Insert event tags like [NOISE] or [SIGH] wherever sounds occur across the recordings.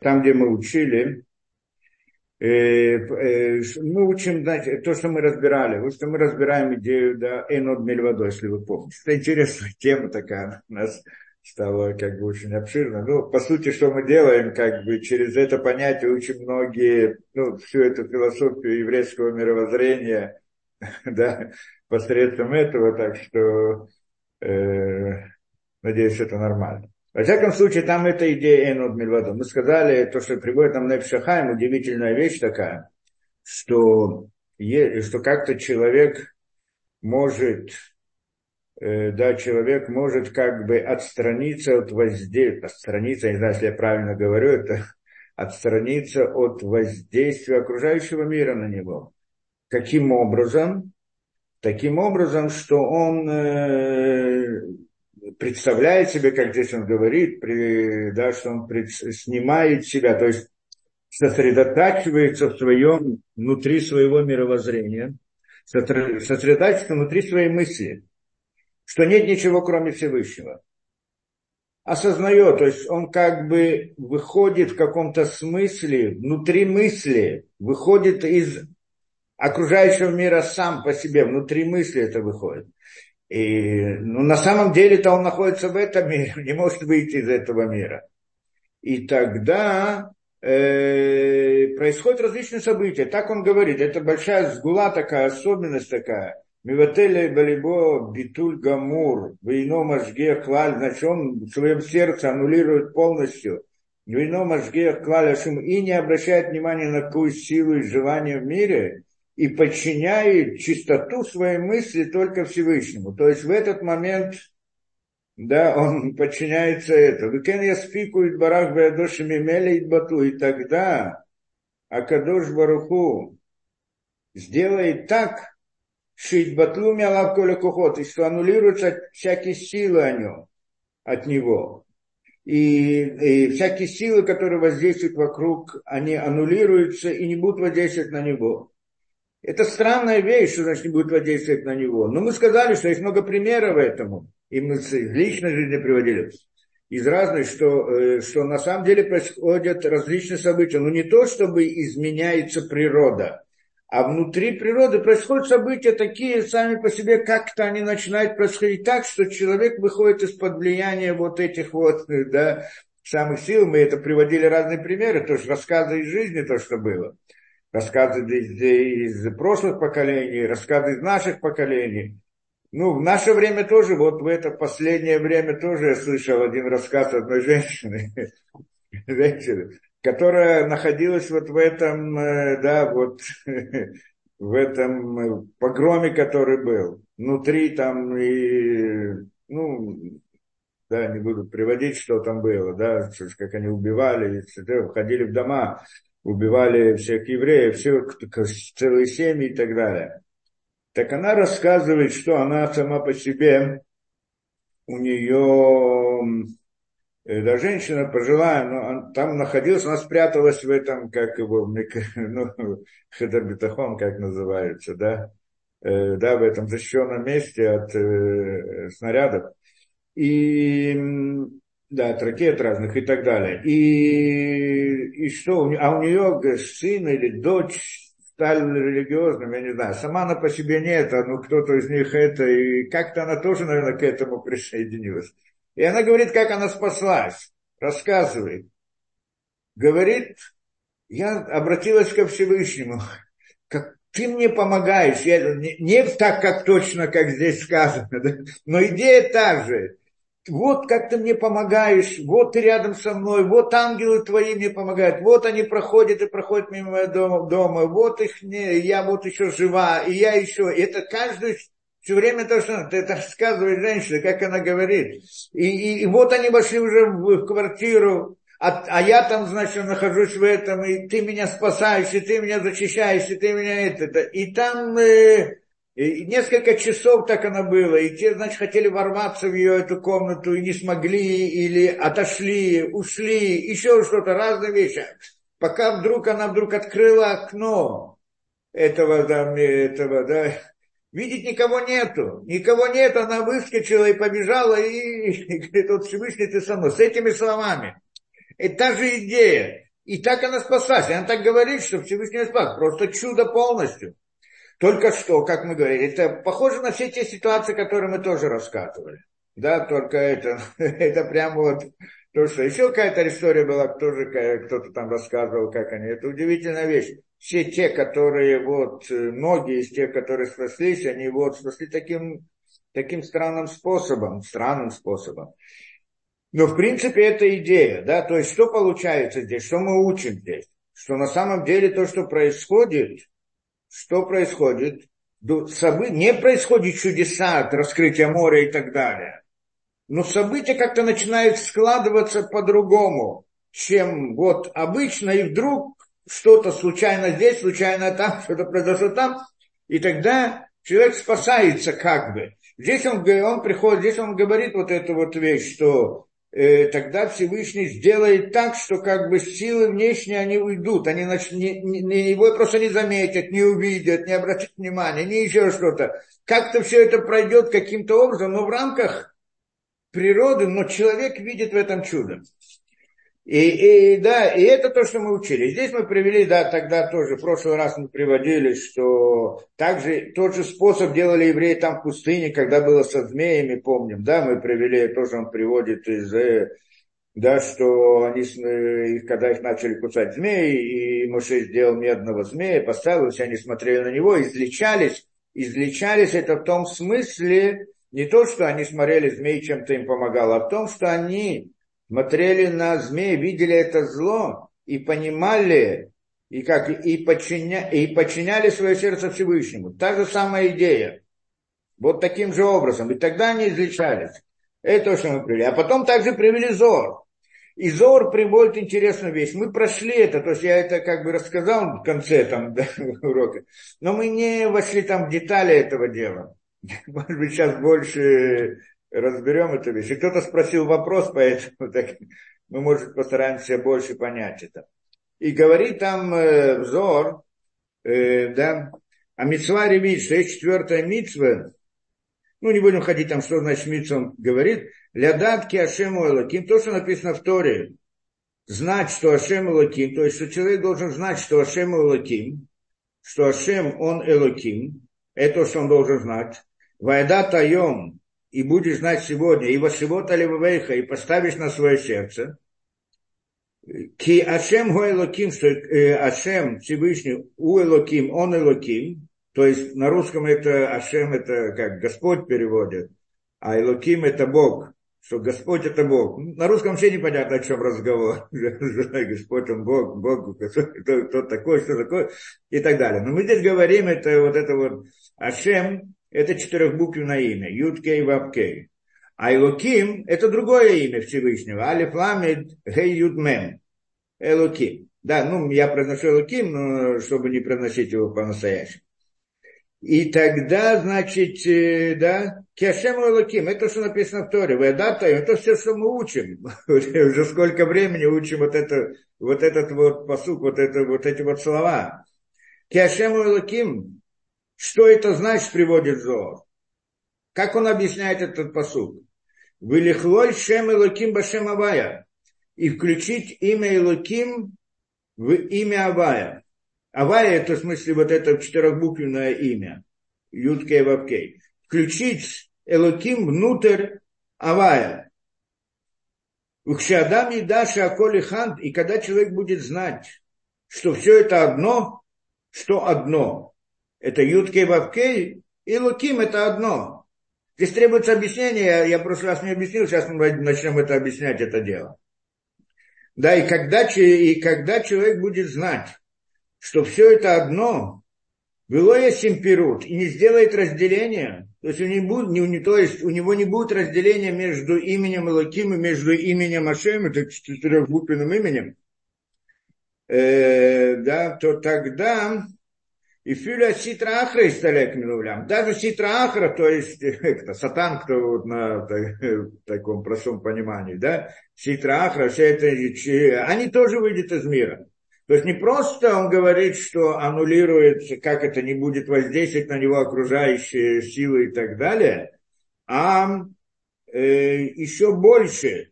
там, где мы учили, э, э, мы учим значит, то, что мы разбирали. Вот что мы разбираем идею да, Энод Мельвадо, если вы помните. Это интересная [LAUGHS] тема такая у нас стала как бы очень обширно. Ну, по сути, что мы делаем, как бы через это понятие учим многие, ну, всю эту философию еврейского мировоззрения, [LAUGHS] да, посредством этого, так что э, надеюсь, это нормально. Во всяком случае, там эта идея Энод Мильвадо. Мы сказали, то, что приводит нам Непшахайм, удивительная вещь такая, что, что как-то человек может, э, да, человек может как бы отстраниться от воздействия, отстраниться, не знаю, если я правильно говорю, это отстраниться от воздействия окружающего мира на него. Каким образом? Таким образом, что он э, представляет себе, как здесь он говорит, при, да, что он пред, снимает себя, то есть сосредотачивается в своем, внутри своего мировоззрения, сосредотачивается внутри своей мысли, что нет ничего, кроме Всевышнего. Осознает, то есть он как бы выходит в каком-то смысле, внутри мысли, выходит из окружающего мира сам по себе, внутри мысли это выходит. И ну, на самом деле-то он находится в этом мире, не может выйти из этого мира. И тогда э, происходят различные события. Так он говорит, это большая сгула такая, особенность такая. Мивателя Балибо Битуль Гамур, Вейно Машгех Клаль, значит, он в своем сердце аннулирует полностью. Вейно Машгех Клаль и не обращает внимания на какую силу и желание в мире, и подчиняет чистоту своей мысли только Всевышнему. То есть в этот момент, да, он подчиняется этому. וכן יספיק הוא יתברך בידו שממילא יתבטלו. И тогда הקדוש ברוך הוא сделает так, שיתבטלו מעליו כל הכוחות, и что аннулируются всякие силы о нем, от него. И, и всякие силы, которые воздействуют вокруг, они аннулируются и не будут воздействовать на него. Это странная вещь, что значит не будет воздействовать на него. Но мы сказали, что есть много примеров этому. И мы в личной жизни приводили из разных, что, э, что на самом деле происходят различные события. Но не то, чтобы изменяется природа, а внутри природы происходят события такие сами по себе, как-то они начинают происходить так, что человек выходит из-под влияния вот этих вот, да, самых сил. Мы это приводили разные примеры, тоже рассказы из жизни, то, что было рассказы из, прошлых поколений, рассказы из наших поколений. Ну, в наше время тоже, вот в это последнее время тоже я слышал один рассказ одной [LAUGHS] женщины, женщины которая находилась вот в этом, э, да, вот [LAUGHS] в этом э, погроме, который был. Внутри там и, ну, да, не буду приводить, что там было, да, как они убивали, входили в дома, убивали всех евреев, все, целые семьи и так далее. Так она рассказывает, что она сама по себе, у нее, да, женщина пожилая, но там находилась, она спряталась в этом, как его, [LAUGHS] ну, [LAUGHS] хедабитахон, как называется, да, э, да, в этом защищенном месте от э, снарядов. И да, от ракет разных и так далее. И, и что, а у нее сын или дочь стали религиозным, я не знаю, сама она по себе нет, а ну кто-то из них это, и как-то она тоже, наверное, к этому [LAUGHS] присоединилась. И она говорит, как она спаслась, рассказывает. Говорит, я обратилась ко Всевышнему, как ты мне помогаешь, я, не, не так, как точно, как здесь сказано, [LAUGHS] да? но идея та же вот как ты мне помогаешь, вот ты рядом со мной, вот ангелы твои мне помогают, вот они проходят и проходят мимо моего дома, дома вот их не, я вот еще жива, и я еще, это каждый все время то, что это рассказывает женщина, как она говорит. И, и, и вот они вошли уже в, в квартиру, а, а я там, значит, нахожусь в этом, и ты меня спасаешь, и ты меня защищаешь, и ты меня это. И там э, и несколько часов так оно было, и те, значит, хотели ворваться в ее эту комнату и не смогли, или отошли, ушли, еще что-то, разные вещи. Пока вдруг она вдруг открыла окно этого, да, этого, да, видеть никого нету, никого нет, она выскочила и побежала, и, и говорит, вот Всевышний ты со мной, с этими словами. Это та же идея. и так она спаслась. И она так говорит, что Всевышний спас. Просто чудо полностью. Только что, как мы говорили, это похоже на все те ситуации, которые мы тоже рассказывали. Да, только это, [LAUGHS] это прям вот то, что еще какая-то история была, тоже кто-то там рассказывал, как они. Это удивительная вещь. Все те, которые вот, многие из тех, которые спаслись, они вот спасли таким, таким странным способом, странным способом. Но в принципе это идея, да, то есть что получается здесь, что мы учим здесь, что на самом деле то, что происходит, что происходит, не происходит чудеса от раскрытия моря и так далее, но события как-то начинают складываться по-другому, чем вот обычно, и вдруг что-то случайно здесь, случайно там, что-то произошло там, и тогда человек спасается как бы. Здесь он, он приходит, здесь он говорит вот эту вот вещь, что тогда Всевышний сделает так, что как бы силы внешние, они уйдут, они нач... не, его просто не заметят, не увидят, не обратят внимания, не еще что-то. Как-то все это пройдет каким-то образом, но в рамках природы, но человек видит в этом чудо. И, и, да, и это то, что мы учили. Здесь мы привели, да, тогда тоже, в прошлый раз мы приводили, что также тот же способ делали евреи там в пустыне, когда было со змеями, помним, да, мы привели, тоже он приводит из, э, да, что они, э, когда их начали кусать змеи, и Моше сделал медного змея, поставил, все они смотрели на него, излечались, излечались это в том смысле, не то, что они смотрели змей, чем-то им помогало, а в том, что они смотрели на змеи, видели это зло и понимали, и, как, и, подчиня, и подчиняли свое сердце Всевышнему. Та же самая идея. Вот таким же образом. И тогда они излечались. Это то, что мы привели. А потом также привели Зор. И Зор приводит интересную вещь. Мы прошли это, то есть я это как бы рассказал в конце там, [LAUGHS] да, урока, но мы не вошли там в детали этого дела. [LAUGHS] Может быть, сейчас больше разберем эту вещь. И кто-то спросил вопрос, [LAUGHS] поэтому так, мы, может, постараемся больше понять это. И говорит там э, взор, э, да, а митцва ревит, есть четвертая митцва, ну, не будем ходить там, что значит митцва, он говорит, лядатки Ашему Элаким, то, что написано в Торе, знать, что Ашем Элаким, то есть, что человек должен знать, что Ашем Элаким, что Ашем, он Элаким, это то, что он должен знать. Вайда Тайом, и будешь знать сегодня, и Вашивота Левавейха, и поставишь на свое сердце, Ки Ашем Элоким, что э, Ашем Всевышний у Элоким, он Элоким, то есть на русском это Ашем это как Господь переводит, а Элоким это Бог, что Господь это Бог. На русском вообще непонятно, о чем разговор. [LAUGHS] Господь он Бог, Бог, кто, кто такой, что такое, и так далее. Но мы здесь говорим, это вот это вот Ашем, это четырехбуквенное имя, Юд Кей Вав Кей. А Элоким – это другое имя Всевышнего, Алиф Ламед Гей Юд Мем, Элоким. Да, ну, я произношу Элоким, но чтобы не произносить его по-настоящему. И тогда, значит, э, да, Кешем Элоким, это что написано в Торе, Ведата, это все, что мы учим. [LAUGHS] Уже сколько времени учим вот, это, вот этот вот посук, вот, это, вот эти вот слова. Кешем Элоким, что это значит, приводит Зоар? Как он объясняет этот посуд? Вылихлой шем Элоким башем Авая. И включить имя Элоким в имя Авая. Авая это в смысле вот это четырехбуквенное имя. Юткей Вавкей. Включить Элоким внутрь Авая. Ukshadam и Даша Аколи Хант, и когда человек будет знать, что все это одно, что одно, это Юткей Вавкей, и Луким это одно. Здесь требуется объяснение, я в прошлый раз не объяснил, сейчас мы начнем это объяснять, это дело. Да, и когда, и когда человек будет знать, что все это одно, было есть имперут, и не сделает разделения, то есть, у него, не, не, то есть у него не будет разделения между именем Элоким и между именем Ашем, это четырехбуквенным именем, э, да, то тогда и филя ситра ахра исталек минулям. Даже ситра ахра, то есть [LAUGHS] это, сатан, кто вот на так, таком простом понимании, да, ситра ахра, все это, они тоже выйдут из мира. То есть не просто он говорит, что аннулируется, как это не будет воздействовать на него окружающие силы и так далее, а э, еще больше,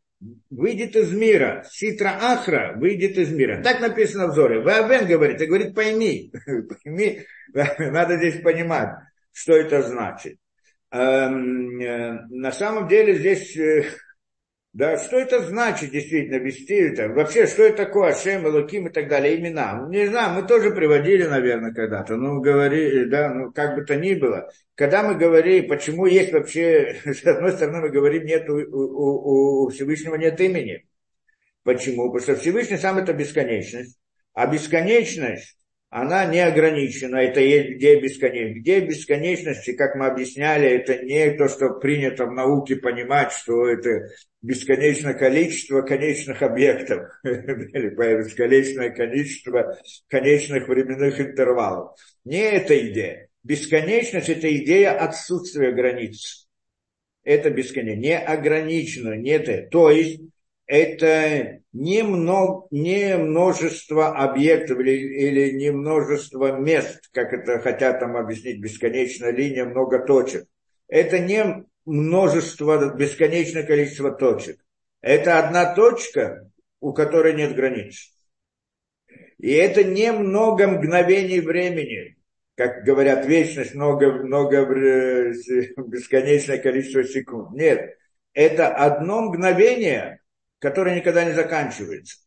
выйдет из мира. Ситра Ахра выйдет из мира. Так написано в Зоре. Вавен говорит, и говорит, пойми. [LAUGHS] пойми. [LAUGHS] Надо здесь понимать, что это значит. Эм, э, на самом деле здесь э, да, что это значит действительно вести это? Вообще, что это такое Ашем, Элоким и так далее, имена? Не знаю, мы тоже приводили, наверное, когда-то, ну, говорили, да, ну, как бы то ни было. Когда мы говорим, почему есть вообще, [LAUGHS] с одной стороны, мы говорим, нет, у, у, у Всевышнего нет имени. Почему? Потому что Всевышний сам это бесконечность. А бесконечность, она не ограничена, это есть где бесконечность. Где бесконечности, как мы объясняли, это не то, что принято в науке понимать, что это бесконечное количество конечных объектов, [LAUGHS] или бесконечное количество конечных временных интервалов. Не эта идея. Бесконечность – это идея отсутствия границ. Это бесконечно, не ограничено, нет. То есть это не, много, не множество объектов или, или не множество мест, как это хотят там объяснить, бесконечная линия, много точек. Это не множество, бесконечное количество точек. Это одна точка, у которой нет границ. И это не много мгновений времени, как говорят, вечность, много, много, э, бесконечное количество секунд. Нет, это одно мгновение, которое никогда не заканчивается.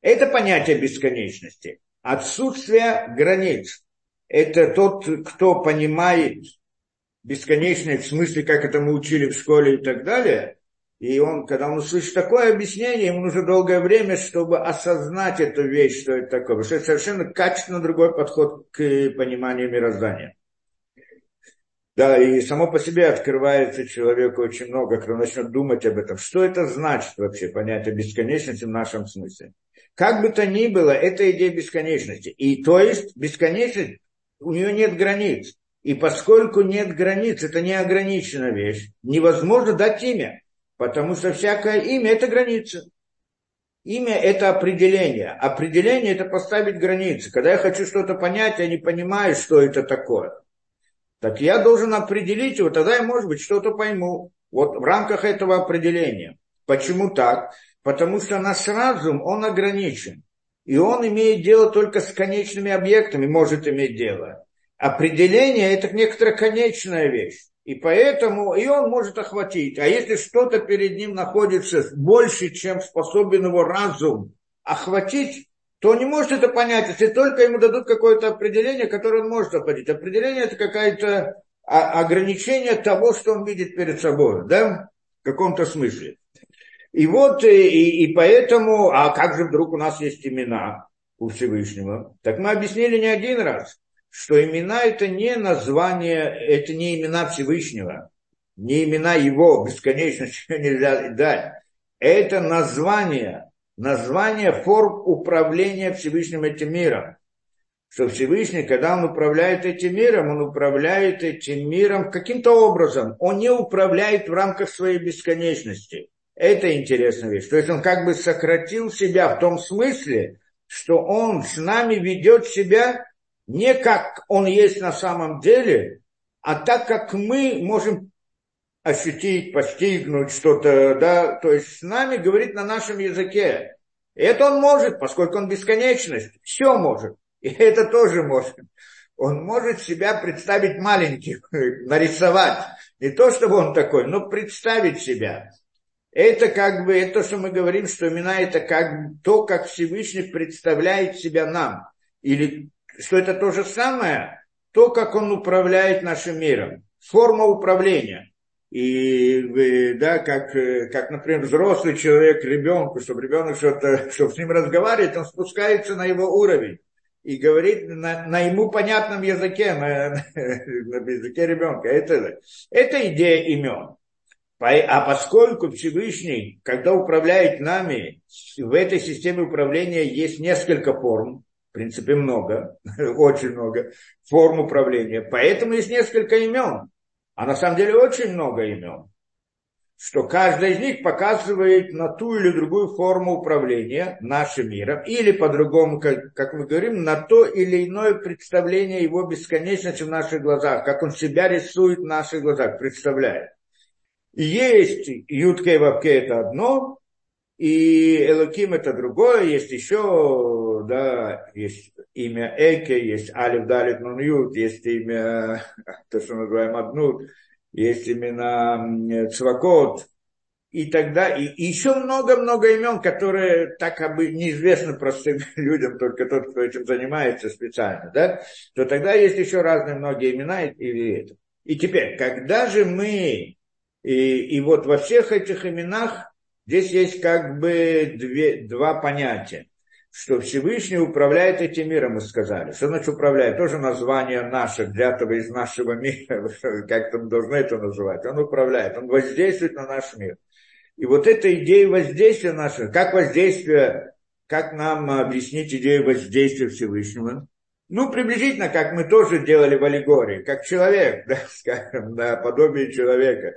Это понятие бесконечности. Отсутствие границ. Это тот, кто понимает бесконечность, в смысле, как это мы учили в школе и так далее. И он, когда он услышит такое объяснение, ему нужно долгое время, чтобы осознать эту вещь, что это такое. Потому что это совершенно качественно другой подход к пониманию мироздания. Да, и само по себе открывается человеку очень много, когда начнет думать об этом. Что это значит вообще, понятие бесконечности в нашем смысле? Как бы то ни было, это идея бесконечности. И то есть бесконечность, у нее нет границ. И поскольку нет границ, это неограниченная вещь, невозможно дать имя. Потому что всякое имя – это граница. Имя – это определение. Определение – это поставить границы. Когда я хочу что-то понять, я не понимаю, что это такое – так я должен определить его, тогда я, может быть, что-то пойму. Вот в рамках этого определения. Почему так? Потому что наш разум, он ограничен. И он имеет дело только с конечными объектами, может иметь дело. Определение – это некоторая конечная вещь. И поэтому и он может охватить. А если что-то перед ним находится больше, чем способен его разум охватить, то он не может это понять, если только ему дадут какое-то определение, которое он может охватить. Определение это какое-то ограничение того, что он видит перед собой, да, в каком-то смысле. И вот, и, и поэтому, а как же вдруг у нас есть имена у Всевышнего? Так мы объяснили не один раз, что имена это не название, это не имена Всевышнего, не имена его, бесконечно [LAUGHS] нельзя дать. Это название название форм управления Всевышним этим миром. Что Всевышний, когда он управляет этим миром, он управляет этим миром каким-то образом. Он не управляет в рамках своей бесконечности. Это интересная вещь. То есть он как бы сократил себя в том смысле, что он с нами ведет себя не как он есть на самом деле, а так как мы можем ощутить, постигнуть что-то, да, то есть с нами говорит на нашем языке. Это он может, поскольку он бесконечность, все может. И [LAUGHS] это тоже может. Он может себя представить маленьким, [LAUGHS] нарисовать. Не то, чтобы он такой, но представить себя. Это как бы, это то, что мы говорим, что имена это как то, как Всевышний представляет себя нам. Или что это то же самое, то, как он управляет нашим миром. Форма управления – и да, как, как, например, взрослый человек ребенку, чтобы ребенок что-то, [LAUGHS] чтобы с ним разговаривать, он спускается на его уровень и говорит на, на ему понятном языке, на, [LAUGHS] на языке ребенка. Это, это идея имен. А поскольку Всевышний, когда управляет нами, в этой системе управления есть несколько форм, в принципе много, [LAUGHS] очень много форм управления, поэтому есть несколько имен. А на самом деле очень много имен, что каждая из них показывает на ту или другую форму управления нашим миром, или по-другому, как, как мы говорим, на то или иное представление его бесконечности в наших глазах, как он себя рисует в наших глазах, представляет. Есть Ютка и Вапке это одно, и Элоким это другое, есть еще, да, есть имя Эке, есть Алиф Далит Нун Ют, есть имя, [LAUGHS] то, что мы называем Аднут, есть имена Цвакот, и тогда, и, и еще много-много имен, которые так как бы неизвестны простым [LAUGHS] людям, только тот, кто этим занимается специально, да, то тогда есть еще разные многие имена и, и это. И теперь, когда же мы, и, и вот во всех этих именах здесь есть как бы две, два понятия что Всевышний управляет этим миром, мы сказали. Что значит управляет? Тоже название наше, взятого из нашего мира, [LAUGHS] как-то мы должны это называть. Он управляет, он воздействует на наш мир. И вот эта идея воздействия нашего, как воздействие, как нам объяснить идею воздействия Всевышнего? Ну, приблизительно, как мы тоже делали в аллегории, как человек, [LAUGHS] да, скажем, да, подобие человека,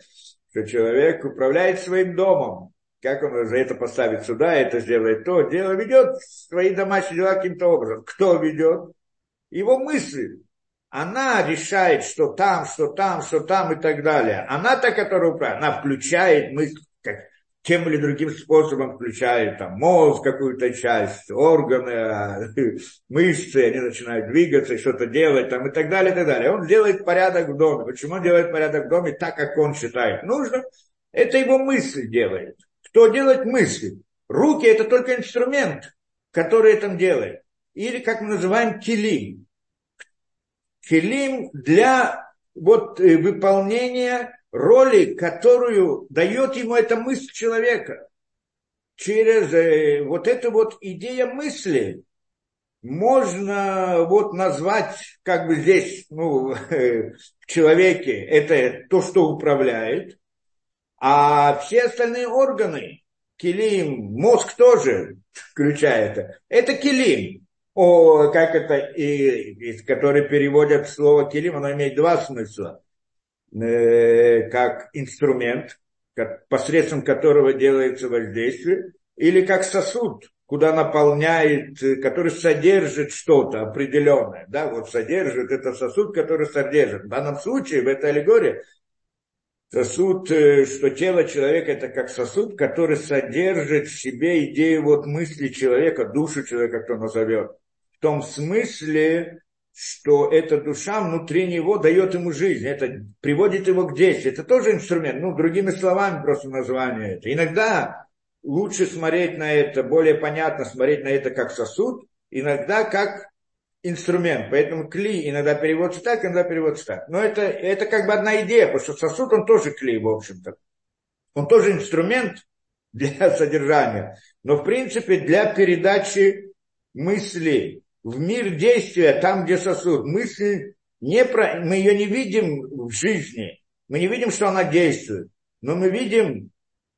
что человек управляет своим домом, как он за это поставит сюда, это сделает то, дело ведет свои домашние дела каким-то образом. Кто ведет? Его мысли. Она решает, что там, что там, что там и так далее. Она та, которая управляет. Она включает мысль, как, тем или другим способом включает там мозг, какую-то часть, органы, [LAUGHS] мышцы, они начинают двигаться, что-то делать там и так далее, и так далее. Он делает порядок в доме. Почему он делает порядок в доме так, как он считает нужным? Это его мысль делает. Кто делает мысли? Руки это только инструмент, который это делает. Или, как мы называем, килим. Килим для вот, э, выполнения роли, которую дает ему эта мысль человека. Через э, вот эту вот идея мысли можно вот назвать, как бы здесь, ну, [LAUGHS] в человеке, это то, что управляет, а все остальные органы, килим, мозг тоже включает, это килим. О, как это, и, и, который переводят слово килим, оно имеет два смысла. Э, как инструмент, как, посредством которого делается воздействие, или как сосуд, куда наполняет, который содержит что-то определенное. Да, вот содержит, это сосуд, который содержит. В данном случае, в этой аллегории, сосуд, э, что тело человека это как сосуд, который содержит в себе идею вот мысли человека, душу человека, кто назовет. В том смысле, что эта душа внутри него дает ему жизнь, это приводит его к действию. Это тоже инструмент, ну, другими словами просто название это. Иногда лучше смотреть на это, более понятно смотреть на это как сосуд, иногда как инструмент. Поэтому кли иногда переводится так, иногда переводится так. Но это, это как бы одна идея, потому что сосуд, он тоже кли, в общем-то. Он тоже инструмент для [LAUGHS] содержания. Но, в принципе, для передачи мысли в мир действия, там, где сосуд. Мысль, не про... мы ее не видим в жизни. Мы не видим, что она действует. Но мы видим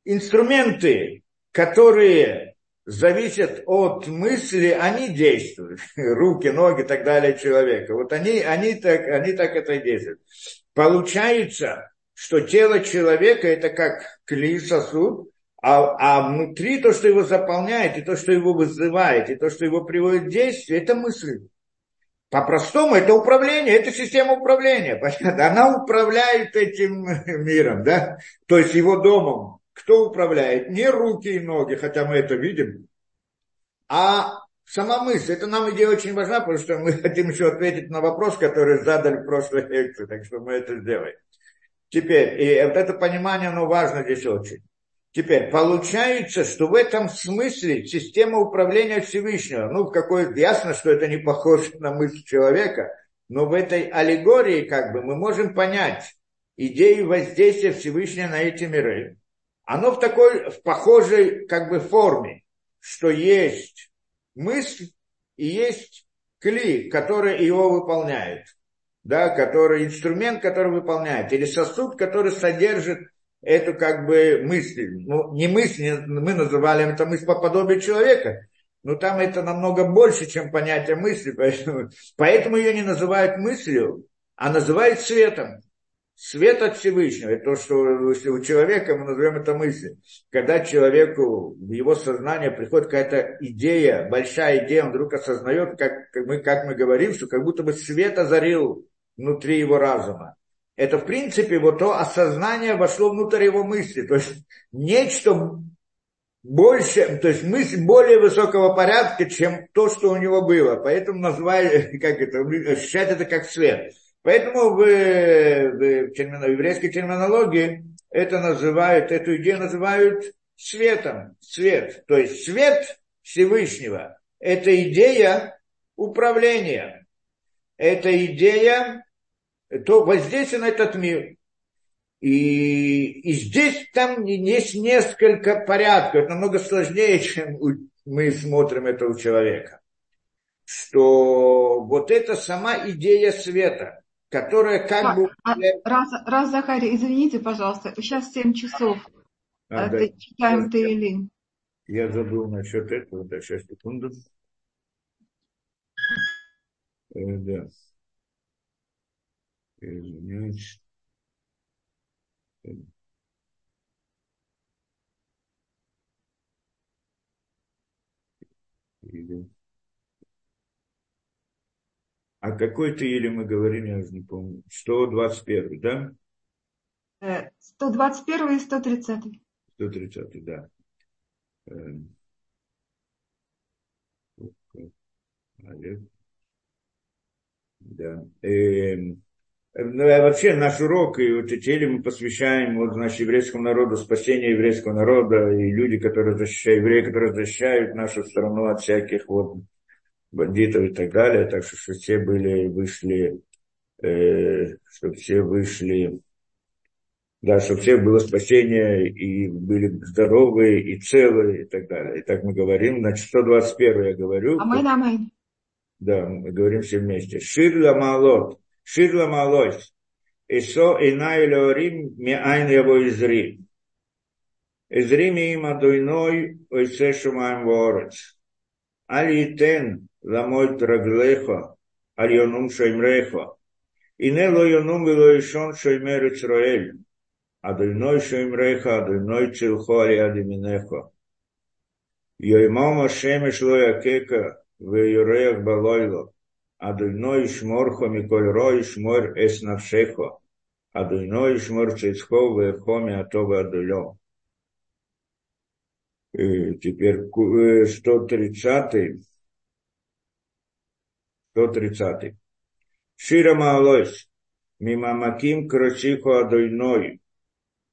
инструменты, которые зависят от мысли, они действуют. [LAUGHS] Руки, ноги и так далее человека. Вот они, они, так, они так это и действуют. Получается, что тело человека это как клей сосуд, а, а внутри то, что его заполняет, и то, что его вызывает, и то, что его приводит в действие, это мысль. По-простому это управление, это система управления. [LAUGHS] Понятно? Она управляет этим [LAUGHS] миром, да? То есть его домом, кто управляет? Не руки и ноги, хотя мы это видим, а сама мысль. Это нам идея очень важна, потому что мы [LAUGHS] хотим еще ответить на вопрос, который задали в прошлой лекции, так что мы это сделаем. Теперь, и вот это понимание, оно важно здесь очень. Теперь, получается, что в этом смысле система управления Всевышнего, ну, в какой ясно, что это не похоже на мысль человека, но в этой аллегории, как бы, мы можем понять идею воздействия Всевышнего на эти миры оно в такой, в похожей как бы форме, что есть мысль и есть кли, который его выполняет, да, который, инструмент, который выполняет, или сосуд, который содержит эту как бы мысль. Ну, не мысль, мы называли это мысль по подобию человека, но там это намного больше, чем понятие мысли, поэтому, поэтому ее не называют мыслью, а называют светом. Свет от Всевышнего, это то, что у человека, мы назовем это мысль. Когда человеку в его сознание приходит какая-то идея, большая идея, он вдруг осознает, как, как, мы, как мы говорим, что как будто бы свет озарил внутри его разума. это в принципе вот то осознание вошло внутрь его мысли. То есть нечто больше, то есть мысль более высокого порядка, чем то, что у него было. Поэтому назвали, [LAUGHS] как это, ощущать это как свет. Поэтому в, в, термино, в еврейской терминологии это называют, эту идею называют светом, свет. То есть свет Всевышнего – это идея управления. Это идея то воздействие на этот мир. И, и здесь там есть несколько порядков, намного сложнее, [LAUGHS] чем мы смотрим это у человека. Что вот это сама идея света, которая как а, бы... А, раз, раз, Захарий, извините, пожалуйста, сейчас 7 часов. А, да. Читаем Таилим. Я забыл насчет этого, да, сейчас, секунду. Э, да. Извиняюсь. Или... А какой-то или мы говорим, я уже не помню. 121, да? 121 и 130. 130, да. Олег. Да. Эм, ну, а вообще наш урок и вот эти мы посвящаем вот, значит, еврейскому народу, спасению еврейского народа, и люди, которые защищают, евреи, которые защищают нашу страну от всяких вот бандитов и так далее, так что, что все были, вышли, э, чтобы все вышли, да, чтобы всех было спасение, и были здоровые, и целые, и так далее. И так мы говорим, значит, 121 я говорю. Амин, амин. Да, мы говорим все вместе. Ширла малот, ширла малось. Исо инай леорим миайн его изри. Изри ми им адуйной ойсе шумаем ворец. Али тен ламой траглеха, аль йонум шоймреха. И не ло йонум было ишон шоймер Ицраэль. Адуйной шоймреха, адуйной цилхо али адиминеха. Йоймам Ашемеш ло якека, ויורח בלילה. אדוני ישמורך מכל רוע ישמור אס נפשך. אדוני ישמור צדקו ואיכו מהטוב והדולו. Теперь 130 130. Шира Маалойс, Мимамаким Красиху Адойной,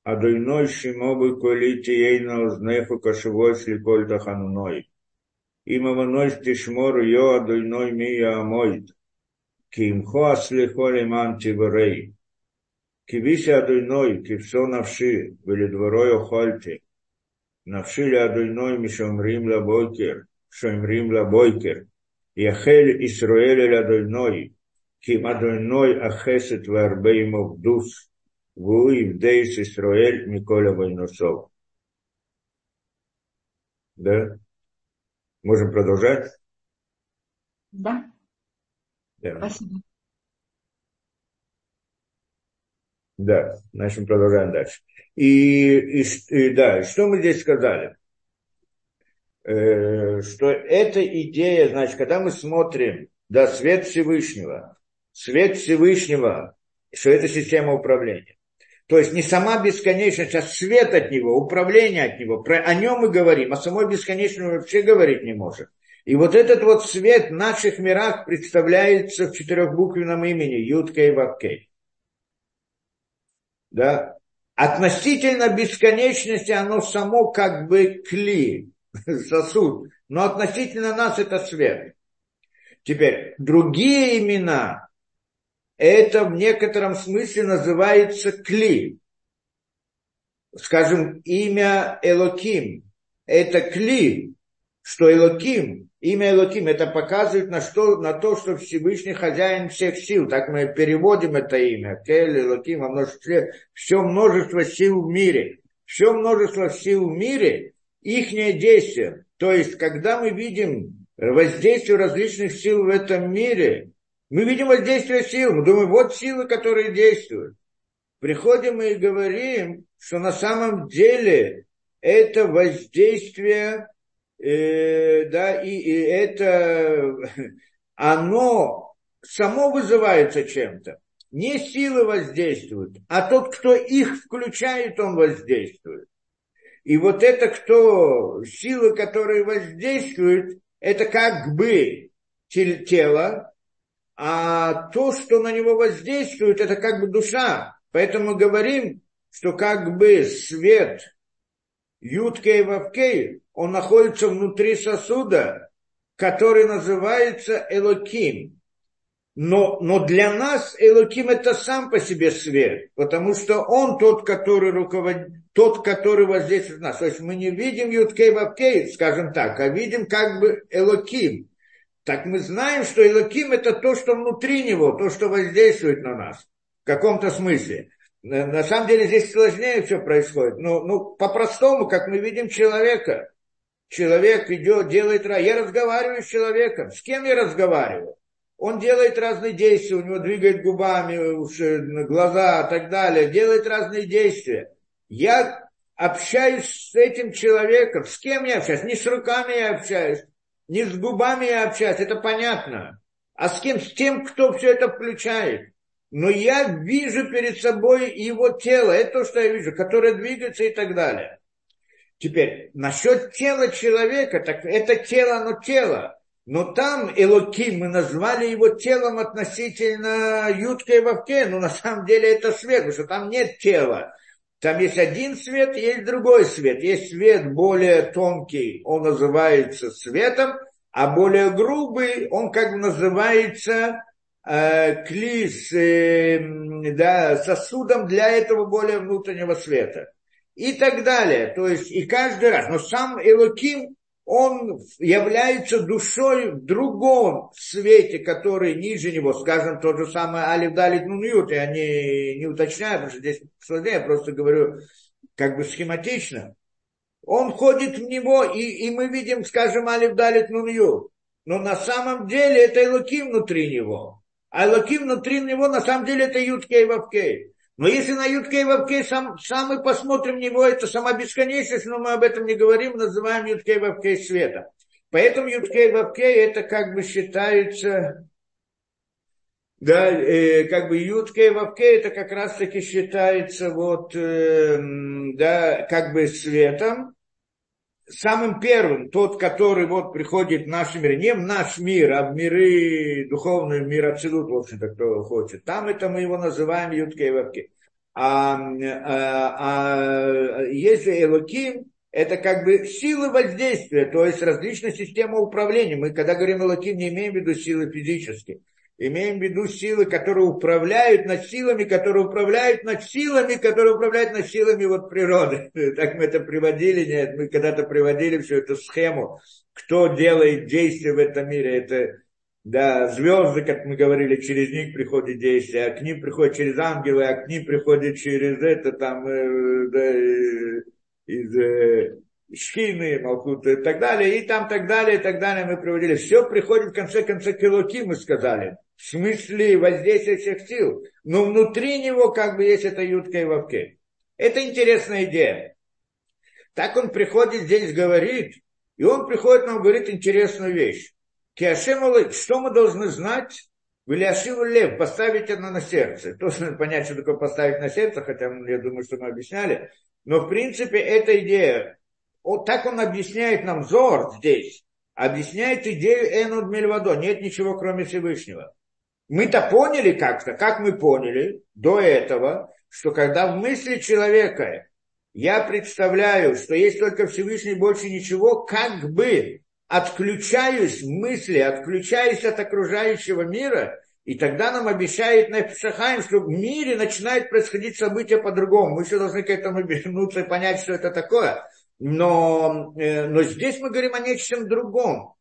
אדוני שמעה בקולי תהיינה אזניך קשובות לקול תחנוני. אם עוונות תשמור יה אדוני מי יעמוד, כי עמך הסליחה למען תיורא. קיוויתי אדוני, קיוותה נפשי, ולדברו הוחלתי. נפשי לאדוני משומרים לבוקר, שומרים לבוקר. יחל ישראל אל אדוני, כי עם אדוני החסד והרבה עמו פדות, Ву Ивдейс Исруэль Миколя Войнусов. Да? Можем продолжать? Да. да. Спасибо. Да, значит, мы продолжаем дальше. И, и, и да, что мы здесь сказали? Э, что эта идея, значит, когда мы смотрим, да, свет Всевышнего, свет Всевышнего, что это система управления. То есть не сама бесконечность, а свет от него, управление от него. Про, о нем мы говорим, о самой бесконечности вообще говорить не можем. И вот этот вот свет в наших мирах представляется в четырехбуквенном имени Ютка и Вавкей. Да? Относительно бесконечности оно само как бы кли, [LAUGHS] сосуд. Но относительно нас это свет. Теперь, другие имена, это в некотором смысле называется кли. Скажем, имя Элоким. Это кли, что Элоким, имя Элоким, это показывает на, что, на то, что Всевышний хозяин всех сил. Так мы переводим это имя. Кель, Элоким, во множестве, все множество сил в мире. Все множество сил в мире, их действие. То есть, когда мы видим воздействие различных сил в этом мире, мы видим воздействие сил, мы думаем, вот силы, которые действуют. Приходим и говорим, что на самом деле это воздействие, э, да, и, и это, [LAUGHS] оно само вызывается чем-то. не силы воздействуют, а тот, кто их включает, он воздействует. И вот это кто, силы, которые воздействуют, это как бы тело, а то, что на него воздействует, это как бы душа. Поэтому мы говорим, что как бы свет Юткей Вавкей, он находится внутри сосуда, который называется Элоким. Но, но для нас Элоким это сам по себе свет, потому что он тот, который руководит, тот, который воздействует на нас. То есть мы не видим Юткей Вавкей, скажем так, а видим как бы Элоким. Так мы знаем, что Элоким это то, что внутри него, то, что воздействует на нас в каком-то смысле. На самом деле здесь сложнее все происходит. Но ну, по-простому, как мы видим человека, человек идет, делает... Я разговариваю с человеком. С кем я разговариваю? Он делает разные действия, у него двигает губами, глаза и так далее, делает разные действия. Я общаюсь с этим человеком. С кем я общаюсь? Не с руками я общаюсь, не с губами я общаюсь, это понятно. А с кем? С тем, кто все это включает. Но я вижу перед собой его тело, это то, что я вижу, которое двигается и так далее. Теперь, насчет тела человека, так это тело, но тело. Но там Элоким, мы назвали его телом относительно Ютка и Вовке, но на самом деле это свет, потому что там нет тела. Там есть один свет, есть другой свет. Есть свет более тонкий, он называется светом, а более грубый, он как бы называется э, клис, э, да, сосудом для этого более внутреннего света. И так далее. То есть, и каждый раз. Но сам Элоким, он является душой в другом свете, который ниже него, скажем, тот же самый Алиф Далит Нуньют, я не, не уточняю, потому что здесь сложнее, я просто говорю как бы схематично. Он ходит в него, и, и мы видим, скажем, Алиф Далит Нуньют. Но на самом деле это Элоки внутри него. А Элоки внутри него на самом деле это Юткей Вавкей. Но если на Юткей Вавкей сам, сам мы посмотрим него, это сама бесконечность, но мы об этом не говорим, называем Юткей Вавкей света. Поэтому Юткей Вавкей это как бы считается, да, э, как бы Юткей Вавкей это как раз таки считается вот, э, да, как бы светом, самым первым, тот, который вот приходит в наш мир, не в наш мир, а в миры духовные, в мир Ацелут, в общем-то, кто хочет. Там это мы его называем Ютке и Вавке. А, а, а если Элоким, это как бы силы воздействия, то есть различная система управления. Мы, когда говорим Элоким, не имеем в виду силы физические имеем в виду силы, которые управляют над силами, которые управляют над силами, которые управляют над силами вот природы. [LAUGHS] Так мы это приводили, нет, мы когда-то приводили всю эту схему, кто делает действия в этом мире. Это да, звезды, как мы говорили, через них приходит действие, а к ним приходит через ангелы, а к ним приходит через это там э, да, э, из э, Шхины, Малкут и так далее, и там так далее, и так далее мы приводили. Все приходит в конце концов к Элоки, мы сказали в смысле воздействия всех сил, но внутри него как бы есть эта ютка и вовке. Это интересная идея. Так он приходит здесь, говорит, и он приходит нам говорит интересную вещь. Киашем что мы должны знать? Виляшиву лев, поставить это на сердце. Тоже надо понять, что такое поставить на сердце, хотя я думаю, что мы объясняли. Но в принципе эта идея, вот так он объясняет нам Зор здесь, объясняет идею Энуд Мельвадо, нет ничего кроме Всевышнего. Мы-то поняли как-то, как мы поняли до этого, что когда в мысли человека я представляю, что есть только Всевышний, больше ничего, как бы отключаюсь в мысли, отключаюсь от окружающего мира, и тогда нам обещает Нефшахайм, что в мире начинает происходить события по-другому. Мы еще должны к этому вернуться и понять, что это такое. Но, э, но здесь мы говорим о нечем другом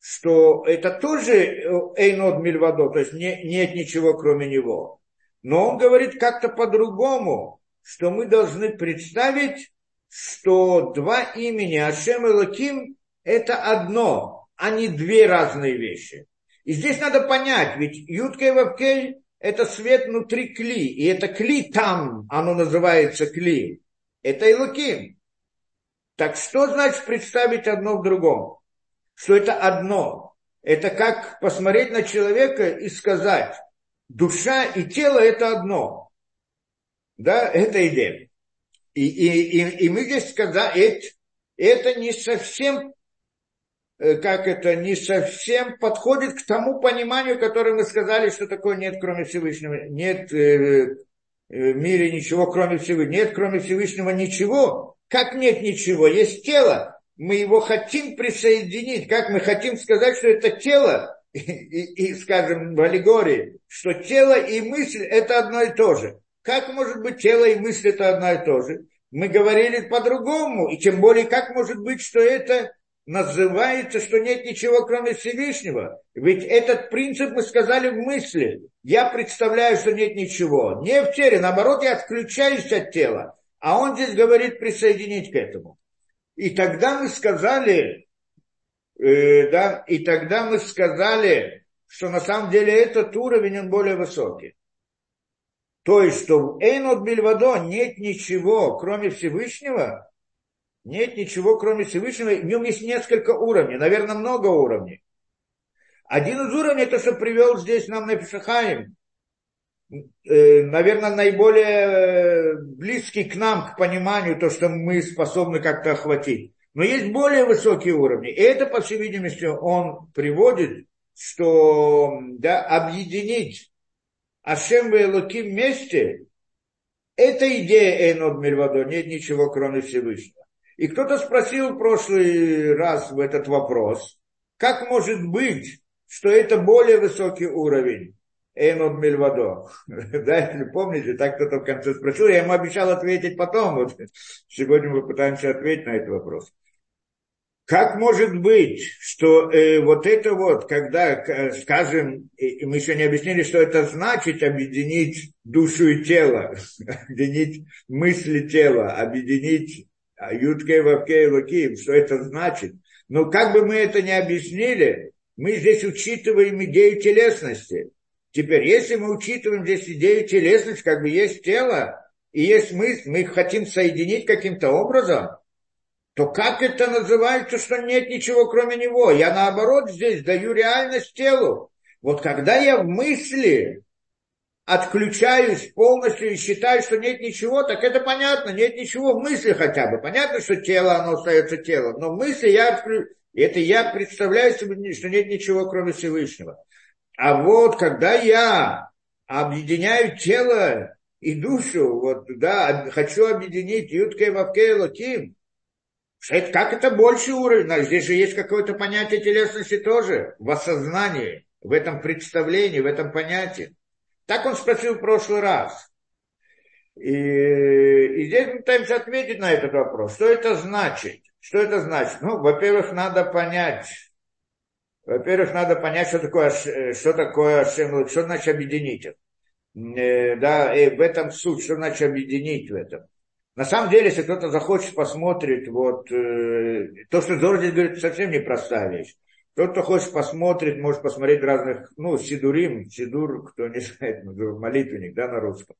что это тоже Эйнод Мильвадо, то есть не, нет ничего кроме него. Но он говорит как-то по-другому, что мы должны представить, что два имени Ашем и Лаким это одно, а не две разные вещи. И здесь надо понять, ведь Ютка и Вавкель это свет внутри кли, и это кли там, оно называется кли. Это Илуким. Так что значит представить одно в другом? что это одно. Это как посмотреть на человека и сказать, душа и тело это одно. Да, это идея. И, и, и, и мы здесь сказали, это, не совсем, э, как это, не совсем подходит к тому пониманию, которое мы сказали, что такое нет, кроме Всевышнего. Нет э, э, в мире ничего, кроме Всевышнего. Нет, кроме Всевышнего, ничего. Как нет ничего? Есть тело. Мы его хотим присоединить. Как мы хотим сказать, что это тело, [LAUGHS] и, и, и скажем, в аллегории, что тело и мысль это одно и то же. Как может быть тело и мысль это одно и то же? Мы говорили по-другому, и тем более, как может быть, что это называется, что нет ничего, кроме Всевышнего. Ведь этот принцип мы сказали в мысли. Я представляю, что нет ничего. Не в теле, наоборот, я отключаюсь от тела. А он здесь говорит присоединить к этому. И тогда мы сказали, э, да, и тогда мы сказали, что на самом деле этот уровень, он более высокий. То есть, что в Эйнот Бельвадо нет ничего, кроме Всевышнего, нет ничего, кроме Всевышнего, в нем есть несколько уровней, наверное, много уровней. Один из уровней, это что привел здесь нам на Пешахаим, э, наверное, наиболее близкий к нам, к пониманию, то, что мы способны как-то охватить. Но есть более высокие уровни. И это, по всей видимости, он приводит, что да, объединить Ашем и Луки вместе, это идея Эйнод Мельвадо, нет ничего, кроме Всевышнего. И кто-то спросил в прошлый раз в этот вопрос, как может быть, что это более высокий уровень Эйнод Мельвадо? [LAUGHS] Да, если помните, так кто-то в конце спросил, я ему обещал ответить потом. Вот [LAUGHS] сегодня мы пытаемся ответить на этот вопрос. Как может быть, что э, вот это вот, когда, скажем, и мы еще не объяснили, что это значит объединить душу и тело, [LAUGHS] объединить мысли тела, объединить Юткей, Вавкей, Луким, что это значит. Но как бы мы это не объяснили, мы здесь учитываем идею телесности. Теперь, если мы учитываем здесь идею телесности, как бы есть тело и есть мысль, мы их хотим соединить каким-то образом, то как это называется, что нет ничего кроме него? Я наоборот здесь даю реальность телу. Вот когда я в мысли отключаюсь полностью и считаю, что нет ничего, так это понятно, нет ничего в мысли хотя бы. Понятно, что тело, оно остается телом, но мысли я отключаюсь. Это я представляю себе, что нет ничего, кроме Всевышнего. А вот когда я объединяю тело и душу, вот, да, хочу объединить Юткой Вавкей Лаким, это, как это больше уровень? Здесь же есть какое-то понятие телесности тоже в осознании, в этом представлении, в этом понятии. Так он спросил в прошлый раз. И, и здесь мы пытаемся ответить на этот вопрос. Что это значит? Что это значит? Ну, во-первых, надо понять, во-первых, надо понять, что такое, что такое что значит объединить. Э, да, и в этом суть, что значит объединить в этом. На самом деле, если кто-то захочет, посмотреть, вот, э, то, что Зордин говорит, совсем непростая вещь. Тот, кто хочет посмотреть, может посмотреть разных, ну, сидурим, сидур, кто не знает, [LAUGHS] молитвенник, да, на русском.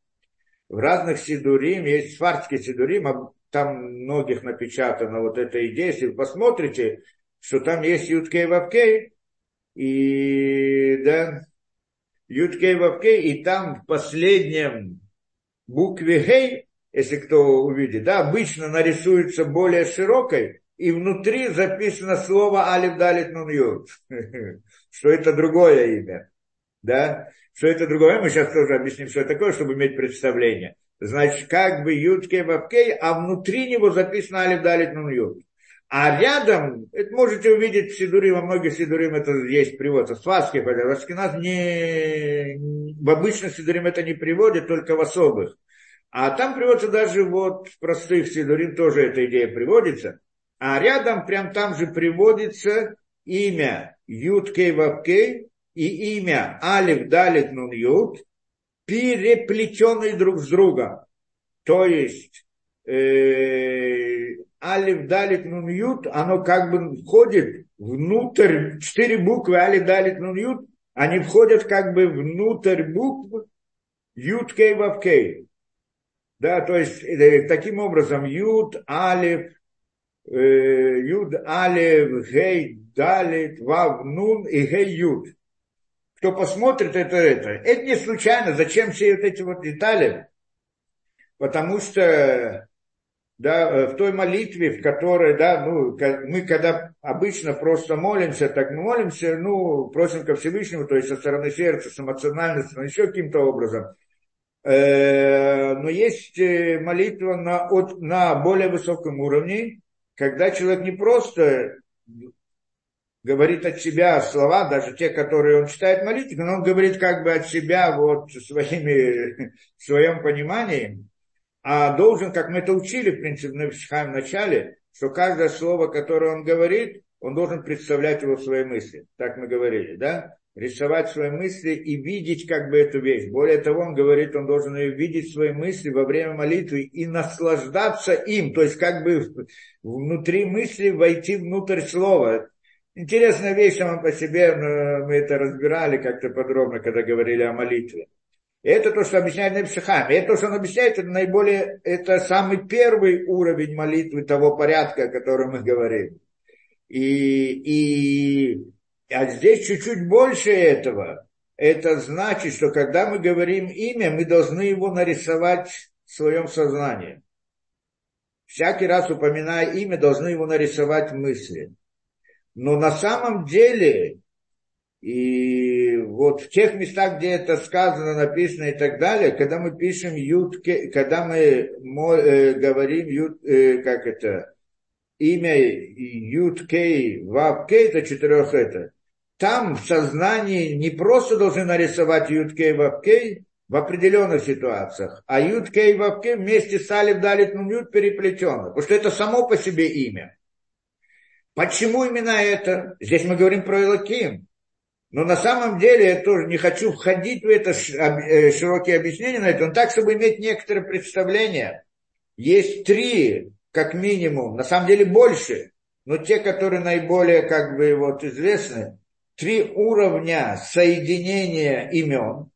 В разных сидурим, есть сварский сидурим, там многих напечатано вот эта идея, если вы посмотрите, что там есть Юткей Вавкей, и, да, Юткей Вавкей, и там в последнем букве Гей если кто увидит, да, обычно нарисуется более широкой, и внутри записано слово Алиф Далит Нун Юд, [LAUGHS] что это другое имя, да, что это другое, мы сейчас тоже объясним, что это такое, чтобы иметь представление. Значит, как бы Юдкей Вавкей, а внутри него записано Алиф Далит Нун Юд. А рядом, это можете увидеть в Сидуре, во многих Сидурим это есть привод, в Сваски, в Аскиназ не, в обычных Сидурим это не приводит, только в особых. А там приводится даже вот в простых Сидурим тоже эта идея приводится. А рядом, прям там же приводится имя Юткей Вапкей и имя Алиф Далит Нун Ют, переплетенные друг с другом. То есть э, Алиф Далит Нун Ют, оно как бы входит внутрь, четыре буквы Алиф Далит Нун Ют, они входят как бы внутрь букв Юткей Вапкей. Да, то есть э, таким образом Юд, Алиф, э, Юд, Алиф, Гей, Далит, Вав, Нун и Гей, Юд. кто посмотрит это, это. Это не случайно. Зачем все вот эти вот детали? Потому что да, в той молитве, в которой, да, ну, мы когда обычно просто молимся, так мы молимся, ну, просим ко Всевышнему, то есть со стороны сердца, с эмоциональностью, еще каким-то образом. Э, но есть э, молитва на, от, на более высоком уровне, когда человек не просто говорит от себя слова, даже те, которые он читает молитвы, но он говорит как бы от себя вот своими, [LAUGHS] в своем понимании, а должен, как мы это учили, в принципе, в начале, что каждое слово, которое он говорит, он должен представлять его в своей мысли. Так мы говорили, да? Рисовать свои мысли и видеть как бы эту вещь. Более того, он говорит, он должен ее видеть свои мысли во время молитвы и наслаждаться им. То есть как бы внутри мысли войти внутрь слова. Интересная вещь сама по себе, мы это разбирали как-то подробно, когда говорили о молитве. Это то, что объясняет Непсихам. Это то, что он объясняет, это наиболее, это самый первый уровень молитвы того порядка, о котором мы говорим. И, и а здесь чуть-чуть больше этого. Это значит, что когда мы говорим имя, мы должны его нарисовать в своем сознании. Всякий раз упоминая имя, должны его нарисовать мысли. Но на самом деле и вот в тех местах, где это сказано, написано и так далее, когда мы пишем ютке, когда мы э, говорим ют, э, как это, имя юткей, вавкей, это четырех это, там в сознании не просто должны нарисовать юткей, вавкей в определенных ситуациях, а юткей, вавкей вместе с алиф, далит, нунют переплетено, потому что это само по себе имя. Почему именно это? Здесь мы говорим про Элоким. Но на самом деле я тоже не хочу входить в это э, широкие объяснения на это, но так, чтобы иметь некоторое представление. Есть три, как минимум, на самом деле больше, но те, которые наиболее как бы вот известны, три уровня соединения имен,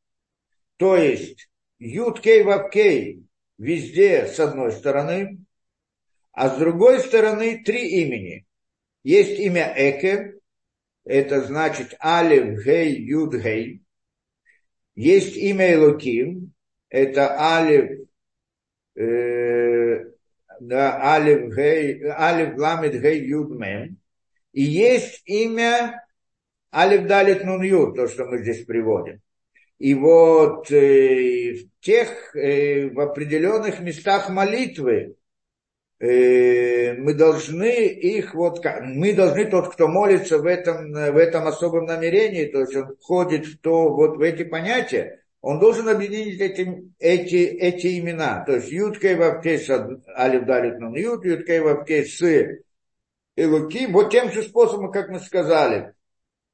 то есть Юд Кей Вав Кей везде с одной стороны, а с другой стороны три имени. Есть имя Эке, это значит Алев, Гей, Юд, Гей. Есть имя Элоким, это Алев, э, да, Алев, Гей, Алев, Ламед, Гей, Юд, Мем. И есть имя Алев, Далит, Нун, Юд, то, что мы здесь приводим. И вот э, в тех, э, в определенных местах молитвы, мы должны их вот, мы должны тот, кто молится в этом, в этом особом намерении, то есть он входит в то, вот в эти понятия, он должен объединить эти, эти, эти имена. То есть Юткей Вавкей с Алиф Далит Нун Ют, Юткей Вавкей с Илуки, вот тем же способом, как мы сказали.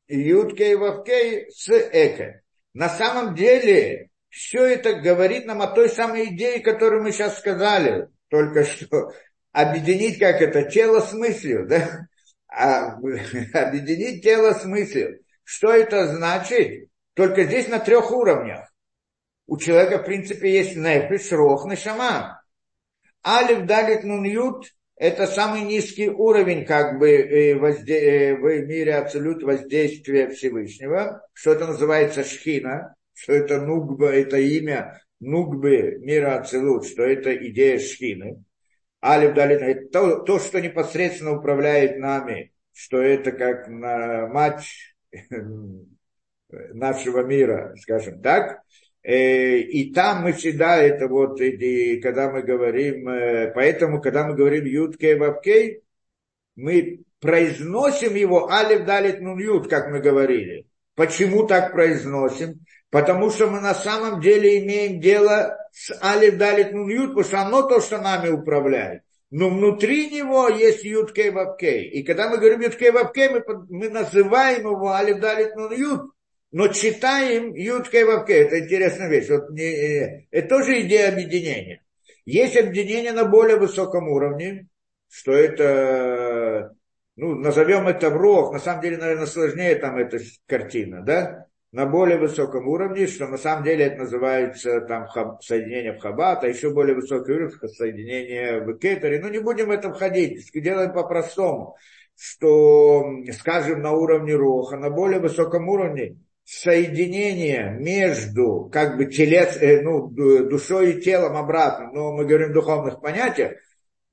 Юткей Вавкей с Эке. На самом деле, все это говорит нам о той самой идее, которую мы сейчас сказали только что объединить как это тело с мыслью, да? А, объединить тело с мыслью. Что это значит? Только здесь на трех уровнях. У человека, в принципе, есть нефиш, рох, нешама. Алиф, далит, нун, ют – это самый низкий уровень как бы э, возде... Э, в мире абсолют воздействия Всевышнего. Что это называется шхина, что это нугба, это имя нугбы мира абсолют, что это идея шхины. Алиф Далин, это то, то, что непосредственно управляет нами, что это как на матч нашего мира, скажем так. Э, и там мы всегда это вот, и когда мы говорим, э, поэтому, когда мы говорим Юткей Вавкей, мы произносим его Алиф Далит Нун Ют, как мы говорили. Почему так произносим? Потому что мы на самом деле имеем дело с Алиф Далит Нун Ют, потому что оно то, что нами управляет. Но внутри него есть Ют Кей Вапкей. И когда мы говорим Ют Кей Вапкей, мы, мы называем его Алиф Далит Нун Ют, но читаем Ют Кей Вапкей. Это интересная вещь. Вот не, э, это тоже идея объединения. Есть объединение на более высоком уровне, что это, ну, назовем это в рог, на самом деле, наверное, сложнее там эта картина, да? На более высоком уровне, что на самом деле это называется там хаб, соединение в хабат, а еще более высокий уровень соединение в кетере. Ну, не будем в это входить, делаем по-простому, что, скажем, на уровне роха, на более высоком уровне соединение между как бы телес, э, ну, душой и телом обратно, но мы говорим о духовных понятиях,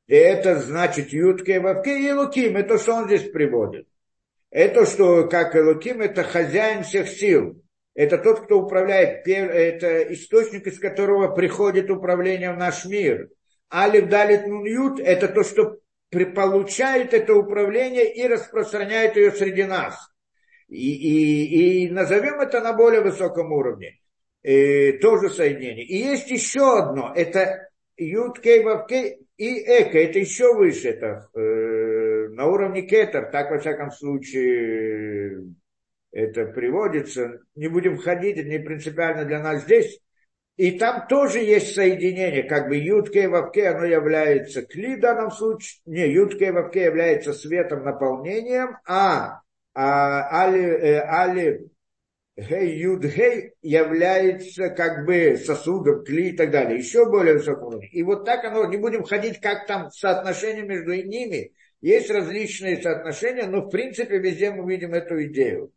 и это значит Ютке, Вавке и Луким, это что он здесь приводит. Это что, как Луким, это хозяин всех сил. Это тот, кто управляет, это источник, из которого приходит управление в наш мир. Алиф Далит Нуньют – это то, что получает это управление и распространяет ее среди нас. И, и, и назовем это на более высоком уровне. И, тоже соединение. И есть еще одно. Это Ют Кей и Эко. Это еще выше. Это э, на уровне Кетер. Так, во всяком случае, это приводится. Не будем входить, это не принципиально для нас здесь. И там тоже есть соединение, как бы ютке и вавке, оно является кли в данном случае, не, ютке и вавке является светом, наполнением, а, а али, э, али гей, юд, является как бы сосудом, кли и так далее, еще более высоком уровне. И вот так оно, не будем ходить, как там соотношение между ними, есть различные соотношения, но в принципе везде мы видим эту идею.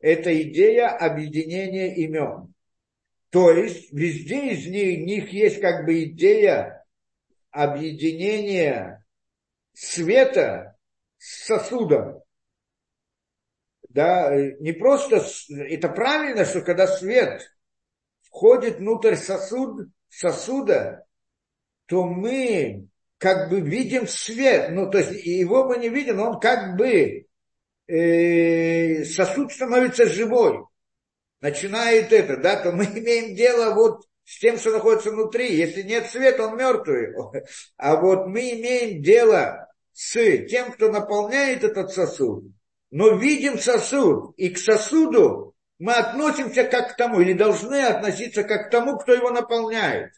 Это идея объединения имен. То есть везде из них, них есть как бы идея объединения света с сосудом. Да, не просто, это правильно, что когда свет входит внутрь сосуд, сосуда, то мы как бы видим свет, ну то есть его мы не видим, он как бы э, сосуд становится живой начинает это, да, то мы [LAUGHS] имеем дело вот с тем, что находится внутри. Если нет света, он мертвый. [LAUGHS] А вот мы имеем дело с тем, кто наполняет этот сосуд. Но видим сосуд, и к сосуду мы относимся как к тому, или должны относиться как к тому, кто его наполняет.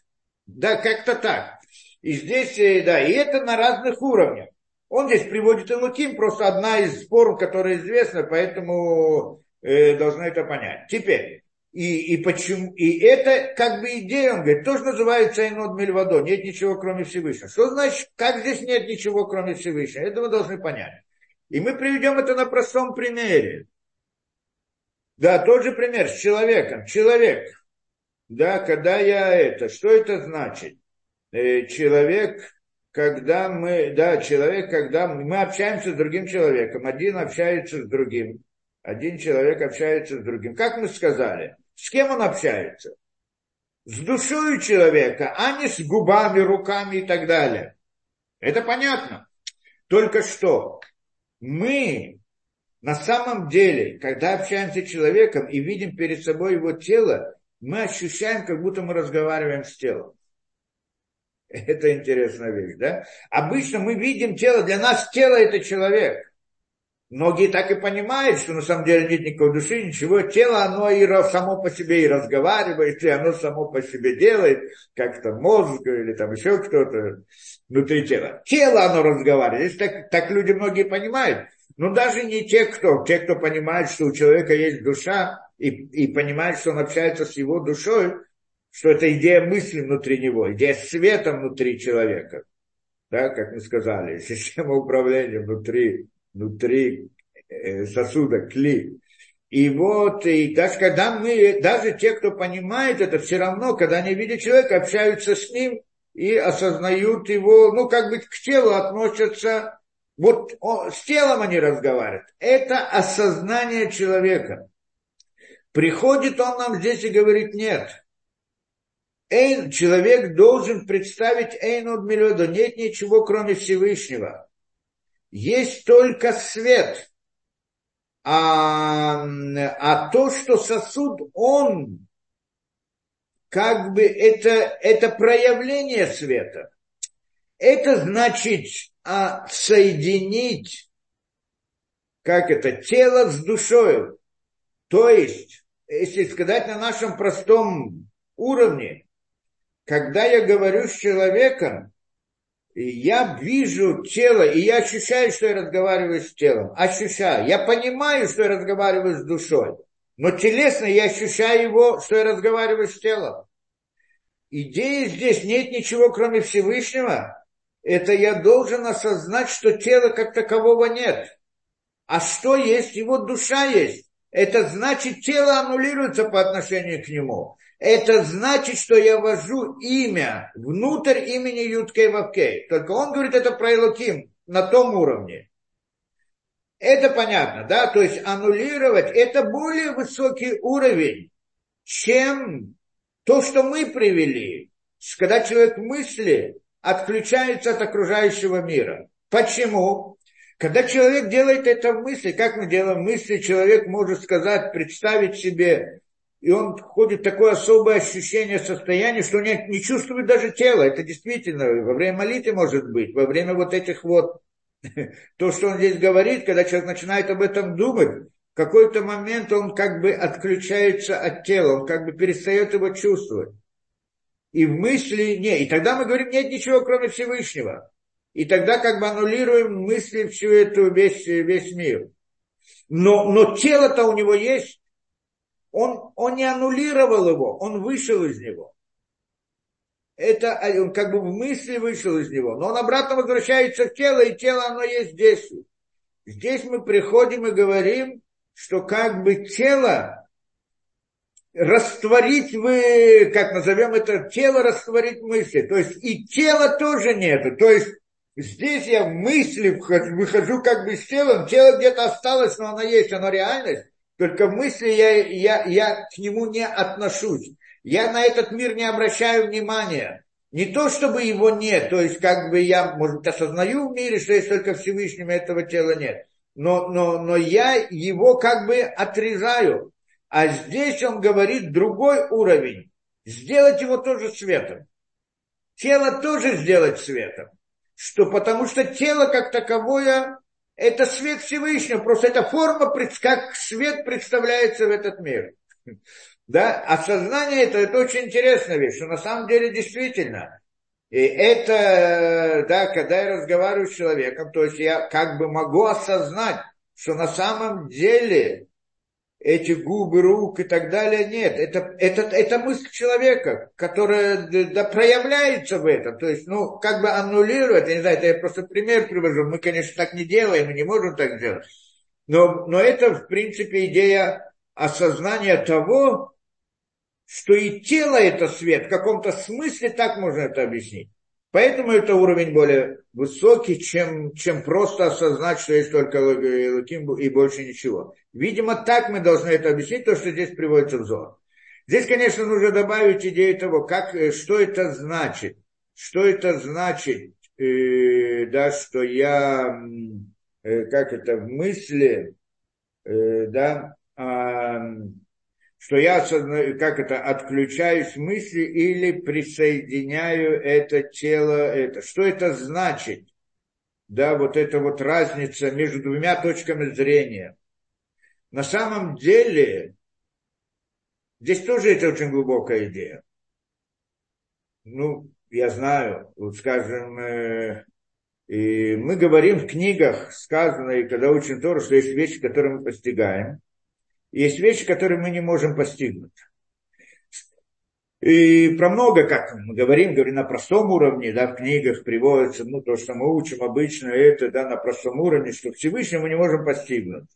Да, как-то так. И здесь, э, да, и это на разных уровнях. Он здесь приводит Илуким, просто одна из форм, которая известна, поэтому э, должны это понять. Теперь, и, и почему, и это как бы идея, он говорит, тоже называется Айнод Мельвадо, нет ничего кроме Всевышнего. Что значит, как здесь нет ничего кроме Всевышнего? Это мы должны понять. И мы приведем это на простом примере. Да, тот же пример с человеком. Человек, да, когда я это, что это значит? Э, человек, когда мы, да, человек, когда мы общаемся с другим человеком, один общается с другим, один человек общается с другим. Как мы сказали, с кем он общается? С душой человека, а не с губами, руками и так далее. Это понятно. Только что мы на самом деле, когда общаемся с человеком и видим перед собой его тело, мы ощущаем, как будто мы разговариваем с телом. [LAUGHS] Это интересная вещь, да? Обычно мы видим тело, для нас тело это человек. Многие так и понимают, что на самом деле нет никакой души, ничего. Тело, оно и само по себе и разговаривает, и оно само по себе делает, как-то мозг или там еще кто-то внутри тела. Тело, оно разговаривает. Так, так люди многие понимают. Но даже не те, кто, те, кто понимает, что у человека есть душа, и, и понимает, что он общается с его душой, что это идея мысли внутри него, идея света внутри человека. Да, как мы сказали, [LAUGHS] система управления внутри внутри э, сосуда, кли. И вот, и даже когда мы, даже те, кто понимает это, все равно, когда они видят человека, общаются с ним и осознают его, ну, как бы к телу относятся, вот о, с телом они разговаривают. Это осознание человека. Приходит он нам здесь и говорит, нет, Эйн, человек должен представить Эйну Милоду, нет ничего, кроме Всевышнего есть только свет. А, а то, что сосуд, он как бы это, это проявление света. Это значит а, соединить, как это, тело с душой. То есть, если сказать на нашем простом уровне, когда я говорю с человеком, я вижу тело, и я ощущаю, что я разговариваю с телом. Ощущаю. Я понимаю, что я разговариваю с душой. Но телесно я ощущаю его, что я разговариваю с телом. Идея здесь нет ничего, кроме Всевышнего. Это я должен осознать, что тела как такового нет. А что есть? Его душа есть. это значит, тело аннулируется по отношению к нему. Это значит, что я ввожу имя внутрь имени Юткей Вавкей. Только он говорит это про Элоким на том уровне. Это понятно, да? То есть аннулировать это более высокий уровень, чем то, что мы привели. Когда человек мысли отключается от окружающего мира. Почему? Когда человек делает это в мысли, как мы делаем мысли, человек может сказать, представить себе, и он входит в такое особое ощущение состояния, что он не, не чувствует даже тело. Это действительно во время молитвы может быть, во время вот этих вот, [LAUGHS] то, что он здесь говорит, когда человек начинает об этом думать, в какой-то момент он как бы отключается от тела, он как бы перестает его чувствовать. И в мысли не. И тогда мы говорим, нет ничего, кроме Всевышнего. И тогда как бы аннулируем мысли всю эту, весь, весь мир. Но, но тело-то у него есть. Он, он не аннулировал его, он вышел из него. Это а, он как бы в мысли вышел из него. Но он обратно возвращается в тело, и тело оно есть здесь. Здесь мы приходим и говорим, что как бы тело растворить вы, как назовем это, тело растворить мысли. То есть и тела тоже нету. То есть Здесь я в мысли выхожу как бы с телом, тело где-то осталось, но оно есть, оно реальность. Только в мысли я, я, я к нему не отношусь. Я на этот мир не обращаю внимания. Не то, чтобы его нет, то есть как бы я, может, осознаю в мире, что есть только Всевышним, этого тела нет. Но, но, но я его как бы отрезаю. А здесь он говорит другой уровень. Сделать его тоже светом. Тело тоже сделать светом что потому что тело как таковое это свет Всевышнего, просто это форма, как свет представляется в этот мир. Да? А сознание это, это очень интересная вещь, что на самом деле действительно. И это, да, когда я разговариваю с человеком, то есть я как бы могу осознать, что на самом деле эти губы, рук и так далее. Нет, это, это, это мысль человека, которая да, проявляется в этом. То есть, ну, как бы аннулирует, я не знаю, это я просто пример привожу. Мы, конечно, так не делаем, мы не можем так делать. Но, но это, в принципе, идея осознания того, что и тело это свет, в каком-то смысле так можно это объяснить. Поэтому это уровень более высокий, чем, чем просто осознать, что есть только Луким и больше ничего. Видимо, так мы должны это объяснить, то, что здесь приводится в зор. Здесь, конечно, нужно добавить идею того, как, э, что это значит. Что это значит, э, да, что я, э, как это, в мысли, э, да, э, что я, как это, отключаюсь мысли или присоединяю это тело, это. Что это значит? Да, вот эта вот разница между двумя точками зрения. На самом деле, здесь тоже это очень глубокая идея. Ну, я знаю, вот скажем, э, и мы говорим в книгах, сказано, и когда учим Тору, что есть вещи, которые мы постигаем, есть вещи, которые мы не можем постигнуть. И про много, как мы говорим, говорим на простом уровне, да, в книгах приводится, ну, то, что мы учим обычно, это, да, на простом уровне, что Всевышнего мы не можем постигнуть.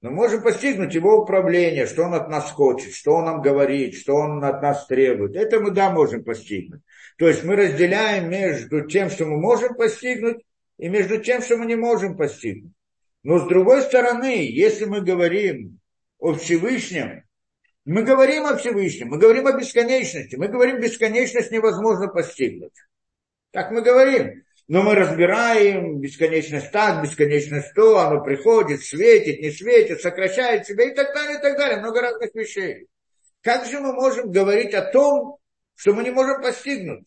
Но можем постигнуть его управление, что он от нас хочет, что он нам говорит, что он от нас требует. Это мы, да, можем постигнуть. То есть мы разделяем между тем, что мы можем постигнуть, и между тем, что мы не можем постигнуть. Но с другой стороны, если мы говорим о Всевышнем, мы говорим о Всевышнем, мы говорим о бесконечности, мы говорим, бесконечность невозможно постигнуть. Так мы говорим. Но мы разбираем бесконечность так, бесконечность то, оно приходит, светит, не светит, сокращает себя и так далее, и так далее. Много разных вещей. Как же мы можем говорить о том, что мы не можем постигнуть?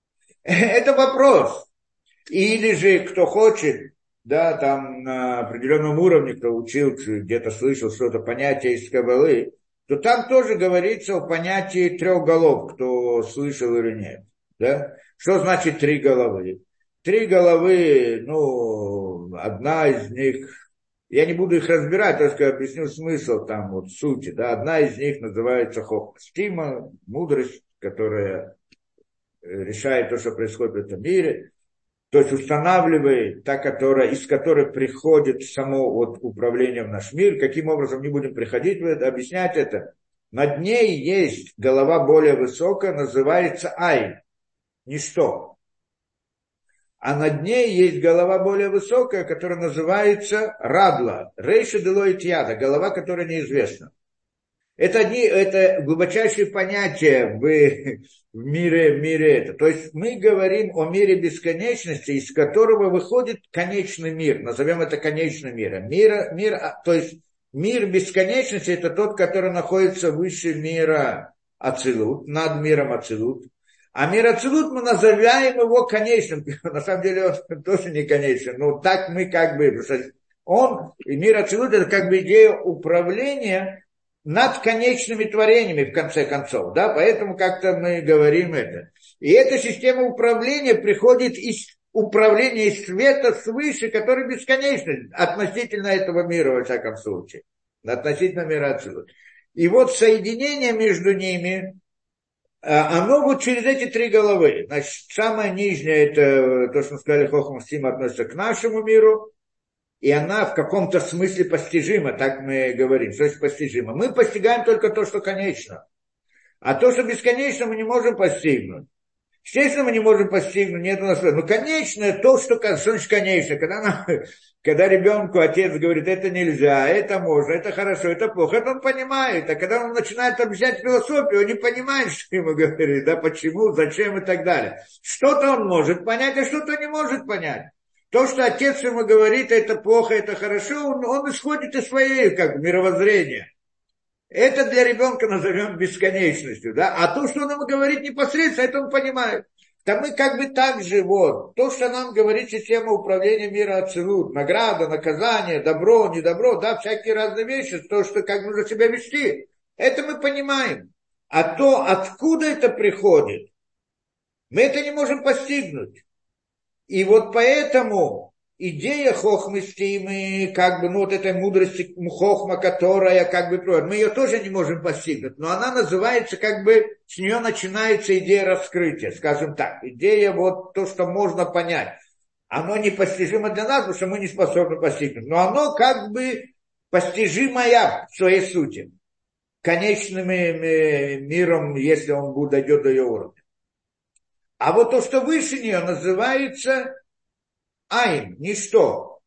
[LAUGHS] Это вопрос. Или же, кто хочет да, там на определенном уровне, кто учился, где-то слышал что-то, понятие из Кабалы, то там тоже говорится о понятии трех голов, кто слышал или нет. Да? Что значит три головы? Три головы, ну, одна из них, я не буду их разбирать, только объясню смысл там, вот сути, да, одна из них называется хохма, мудрость, которая решает то, что происходит в этом мире. То есть устанавливает та, которая, из которой приходит само вот управление в наш мир. Каким образом не будем приходить объяснять это. Над ней есть голова более высокая, называется Ай, ничто. А над ней есть голова более высокая, которая называется Радла, Рейша Делоид Яда, голова, которая неизвестна. Это, не, это глубочайшие понятия в, в мире, в мире это. То есть мы говорим о мире бесконечности, из которого выходит конечный мир. Назовем это конечным миром. Мир, мир, а, то есть мир бесконечности это тот, который находится выше мира Ацилут, над миром Ацилут. А мир Ацилут мы называем его конечным. [LAUGHS] На самом деле он [LAUGHS] тоже не конечный. Но так мы как бы... Он, и мир Ацилут это как бы идея управления над конечными творениями, в конце концов. Да? Поэтому как-то мы говорим это. И эта система управления приходит из управления из света свыше, который бесконечный относительно этого мира, во всяком случае. Относительно мира отсюда. И вот соединение между ними, а, оно вот через эти три головы. Значит, самое нижнее, это то, что мы сказали, Хохам Стим относится к нашему миру, и она в каком-то смысле постижима, так мы говорим, что есть постижима. Мы постигаем только то, что конечно. А то, что бесконечно, мы не можем постигнуть. Естественно, мы не можем постигнуть, нет у нас... Но конечное то, что, что значит конечно. Когда, нам, [LAUGHS] когда ребенку отец говорит, это нельзя, это можно, это хорошо, это плохо, это он понимает. А когда он начинает объяснять философию, он не понимает, [LAUGHS] что ему говорит, да, почему, зачем и так далее. Что-то он может понять, а что-то не может понять. То, что отец ему говорит, это плохо, это хорошо, он, он исходит из своей как мировоззрения. Это для ребенка назовем бесконечностью. Да? А то, что он ему говорит непосредственно, это он понимает. Да мы как бы так же, вот, то, что нам говорит система управления мира Ацелут, награда, наказание, добро, недобро, да, всякие разные вещи, то, что как нужно себя вести, это мы понимаем. А то, откуда это приходит, мы это не можем постигнуть. И вот поэтому идея хохмы стимы, как бы, ну, вот этой мудрости хохма, которая как бы мы ее тоже не можем постигнуть, но она называется как бы, с нее начинается идея раскрытия, скажем так, идея вот то, что можно понять. Оно непостижимо для нас, потому что мы не способны постигнуть, но оно как бы постижимое в своей сути, конечным э, миром, если он дойдет до ее уровня. А вот то, что выше нее, называется айн, ничто.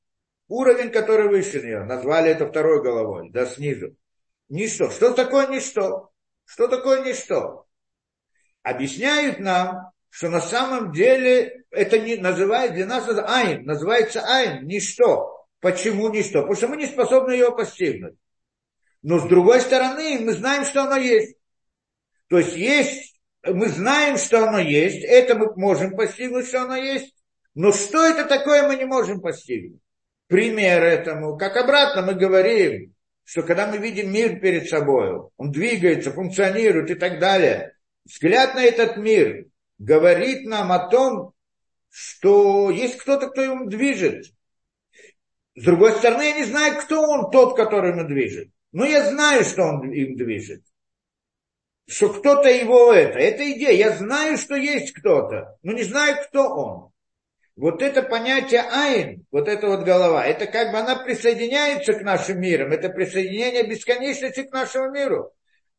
Уровень, который выше нее. Назвали это второй головой, да, снизу. Ничто. Что такое ничто? Что такое ничто? Объясняют нам, что на самом деле это не называет для нас айн, называется айн, ничто. Почему ничто? Потому что мы не способны ее постигнуть. Но с другой стороны, мы знаем, что оно есть. То есть есть мы знаем, что оно есть, это мы можем постигнуть, что оно есть, но что это такое, мы не можем постигнуть. Пример этому, как обратно мы говорим, что когда мы видим мир перед собой, он двигается, функционирует и так далее, взгляд на этот мир говорит нам о том, что есть кто-то, кто им движет. С другой стороны, я не знаю, кто он тот, который им движет. Но я знаю, что он им движет что кто-то его это. Это идея. Я знаю, что есть кто-то, но не знаю, кто он. Вот это понятие айн, вот эта вот голова, это как бы она присоединяется к нашим мирам, это присоединение бесконечности к нашему миру.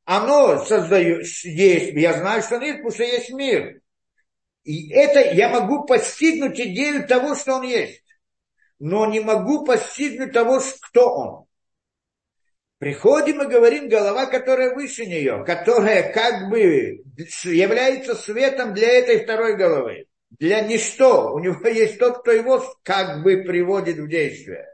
Оно создает, есть, я знаю, что он есть, потому что есть мир. И это я могу постигнуть идею того, что он есть. Но не могу постигнуть того, кто он. Приходим и говорим голова, которая выше нее, которая как бы является светом для этой второй головы. Для ничто. У него [LAUGHS] есть тот, кто его как бы приводит в действие.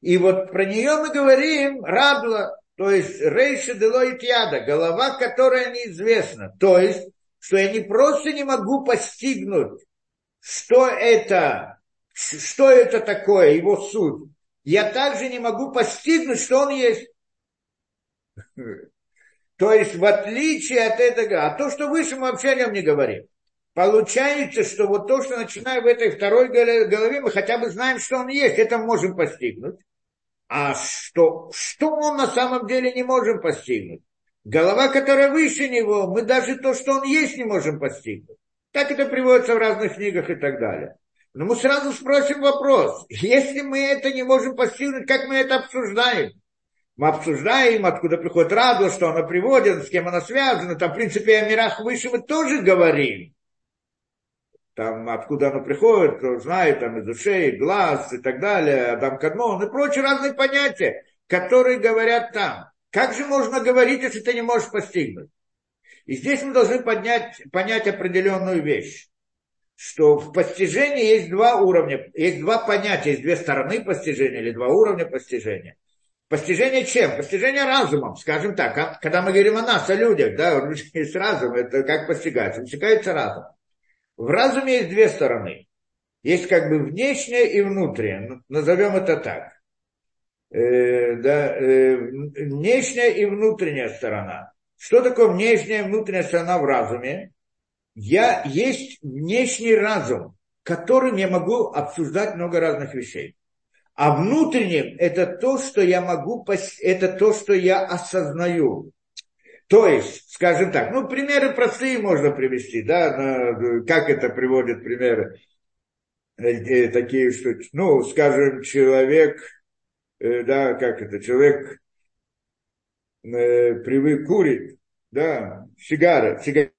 И вот про нее мы говорим радла, то есть рейша делоит яда, голова, которая неизвестна. То есть, что я не просто не могу постигнуть, что это, что это такое, его суть. Я также не могу постигнуть, что он есть. То есть, в отличие от этого, а то, что выше, мы вообще о нем не говорим. Получается, что вот то, что начиная в этой второй голове, мы хотя бы знаем, что он есть, это можем постигнуть. А что, что он на самом деле не можем постигнуть? Голова, которая выше него, мы даже то, что он есть, не можем постигнуть. Так это приводится в разных книгах и так далее. Но мы сразу спросим вопрос. Если мы это не можем постигнуть, как мы это обсуждаем? Мы обсуждаем, откуда приходит радость, что она приводит, с кем она связана. Там, в принципе, о мирах выше мы тоже говорим. Там, откуда оно приходит, кто знает, там, из ушей, глаз и так далее, Адам Кадмон и прочие разные понятия, которые говорят там. Как же можно говорить, если ты не можешь постигнуть? И здесь мы должны поднять, понять определенную вещь, что в постижении есть два уровня, есть два понятия, есть две стороны постижения или два уровня постижения. Постижение чем? Постижение разумом, скажем так. А? Когда мы говорим о нас, о людях, да, у людей [LAUGHS] есть разум, это как постигается? Постигается разум. В разуме есть две стороны. Есть как бы внешняя и внутренняя. Назовем это так. Э, да, э, внешняя и внутренняя сторона. Что такое внешняя и внутренняя сторона в разуме? Я есть внешний разум, которым я могу обсуждать много разных вещей. А внутренним это то, что я могу, это то, что я осознаю. То есть, скажем так, ну, примеры простые можно привести, да, как это приводят примеры э, э такие, что, ну, скажем, человек, э, да, как это, человек привык курить, да, сигары, сигареты,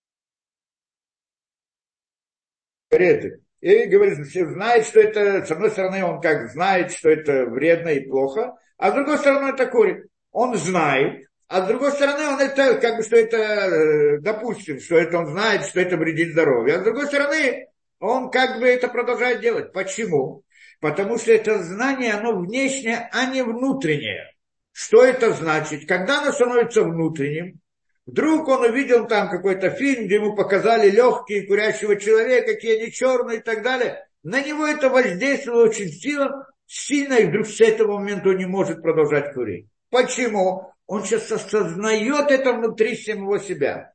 и говорит, знает, что это, с одной стороны, он как знает, что это вредно и плохо, а с другой стороны, это курит. Он знает, а с другой стороны, он это, как бы, что это, э, допустим, что это он знает, что это вредит здоровью. А с другой стороны, он как бы это продолжает делать. Почему? Потому что это знание, оно внешнее, а не внутреннее. Что это значит? Когда оно становится внутренним, вдруг он увидел там какой-то фильм, где ему показали легкие курящего человека, какие они черные и так далее. На него это воздействовало очень сильно, сильно, и вдруг с этого момента он не может продолжать курить. Почему? Он сейчас осознает это внутри самого себя.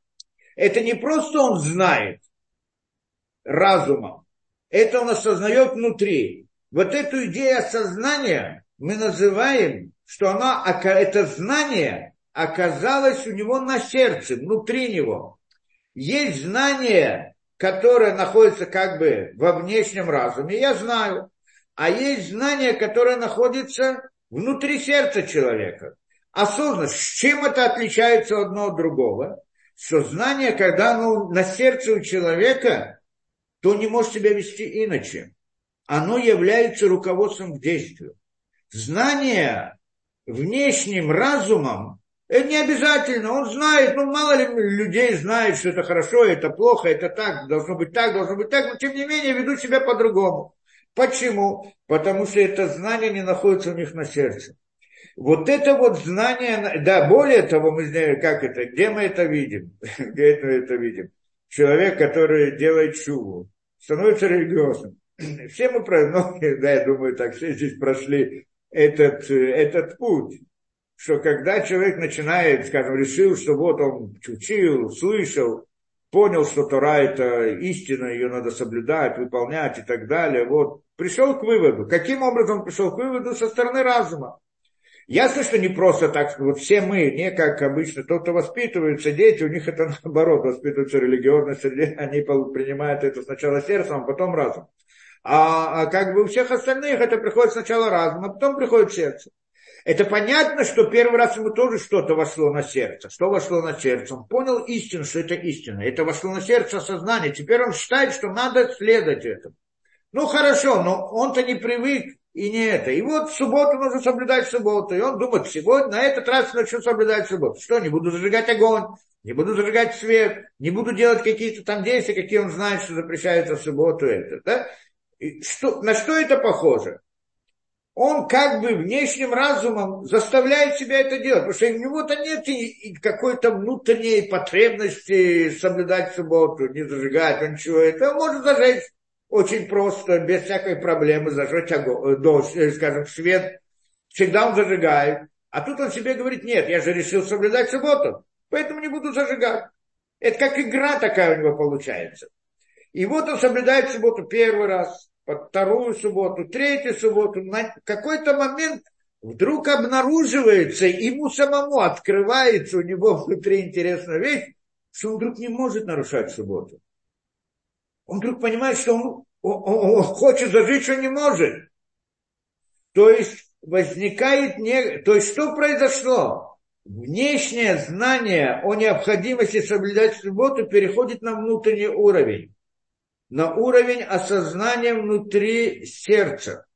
Это не просто он знает разумом, это он осознает внутри. Вот эту идею осознания мы называем, что она, это знание оказалось у него на сердце, внутри него. Есть знание, которое находится как бы во внешнем разуме, я знаю. А есть знание, которое находится внутри сердца человека осознанность. С чем это отличается одно от другого? Что знание, когда оно на сердце у человека, то не может себя вести иначе. Оно является руководством к действию. Знание внешним разумом, это не обязательно, он знает, ну мало ли людей знает, что это хорошо, это плохо, это так, должно быть так, должно быть так, но тем не менее ведут себя по-другому. Почему? Потому что это знание не находится у них на сердце. Вот это вот знание, да, более того, мы знаем, как это, где мы это видим, [LAUGHS] где мы это видим. Человек, который делает чуву, становится религиозным. Все мы, многие, [LAUGHS] да, я думаю, так все здесь прошли этот, этот путь, что когда человек начинает, скажем, решил, что вот он учил, слышал, понял, что Тора это истина, ее надо соблюдать, выполнять и так далее, вот, пришел к выводу. Каким образом пришел к выводу? Со стороны разума. Ясно, что не просто так, вот все мы, не как обычно, тот, кто воспитываются, дети, у них это [LAUGHS] наоборот, воспитываются в религиозной среде, [LAUGHS] они принимают это сначала сердцем, а потом разум. А, а как бы у всех остальных это приходит сначала разум, а потом приходит сердце. Это понятно, что первый раз ему тоже что-то вошло на сердце. Что вошло на сердце? Он понял истину, что это истина. Это вошло на сердце сознание. Теперь он считает, что надо следовать этому. Ну хорошо, но он-то не привык и не это. И вот в субботу нужно соблюдать субботу. И он думает, сегодня на этот раз начну соблюдать субботу. Что, не буду зажигать огонь, не буду зажигать свет, не буду делать какие-то там действия, какие он знает, что запрещается в субботу. Это, да? И что, на что это похоже? Он как бы внешним разумом заставляет себя это делать, потому что у него-то нет какой-то внутренней потребности соблюдать субботу, не зажигать, он ничего. Это он может зажечь очень просто, без всякой проблемы зажечь огонь, э, дождь, э, скажем, свет. Всегда он зажигает. А тут он себе говорит, нет, я же решил соблюдать субботу, поэтому не буду зажигать. Это как игра такая у него получается. И вот он соблюдает субботу первый раз, вторую субботу, третью субботу. На какой-то момент вдруг обнаруживается, ему самому открывается у него внутри интересная вещь, что он вдруг не может нарушать субботу он вдруг понимает, что он он, он, хочет зажить, что не может. То есть возникает не... То есть что произошло? Внешнее знание о необходимости соблюдать субботу переходит на внутренний уровень. На уровень осознания внутри сердца.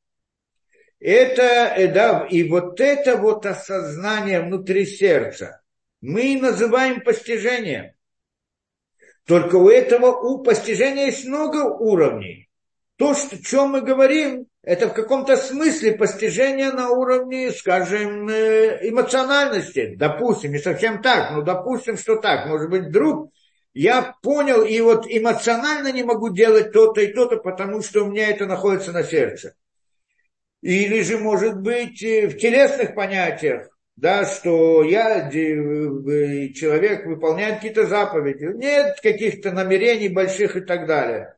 Это, э, да, и вот это вот осознание внутри сердца мы называем постижением. Только у этого у постижения есть много уровней. То, что, о чем мы говорим, это в каком-то смысле постижение на уровне, скажем, э, эмоциональности. Допустим, не совсем так, но допустим, что так. Может быть, вдруг я понял, и вот эмоционально не могу делать то-то и то-то, потому что у меня это находится на сердце. Или же, может быть, э, в телесных понятиях, да, что я, человек выполняет какие-то заповеди, нет каких-то намерений больших и так далее.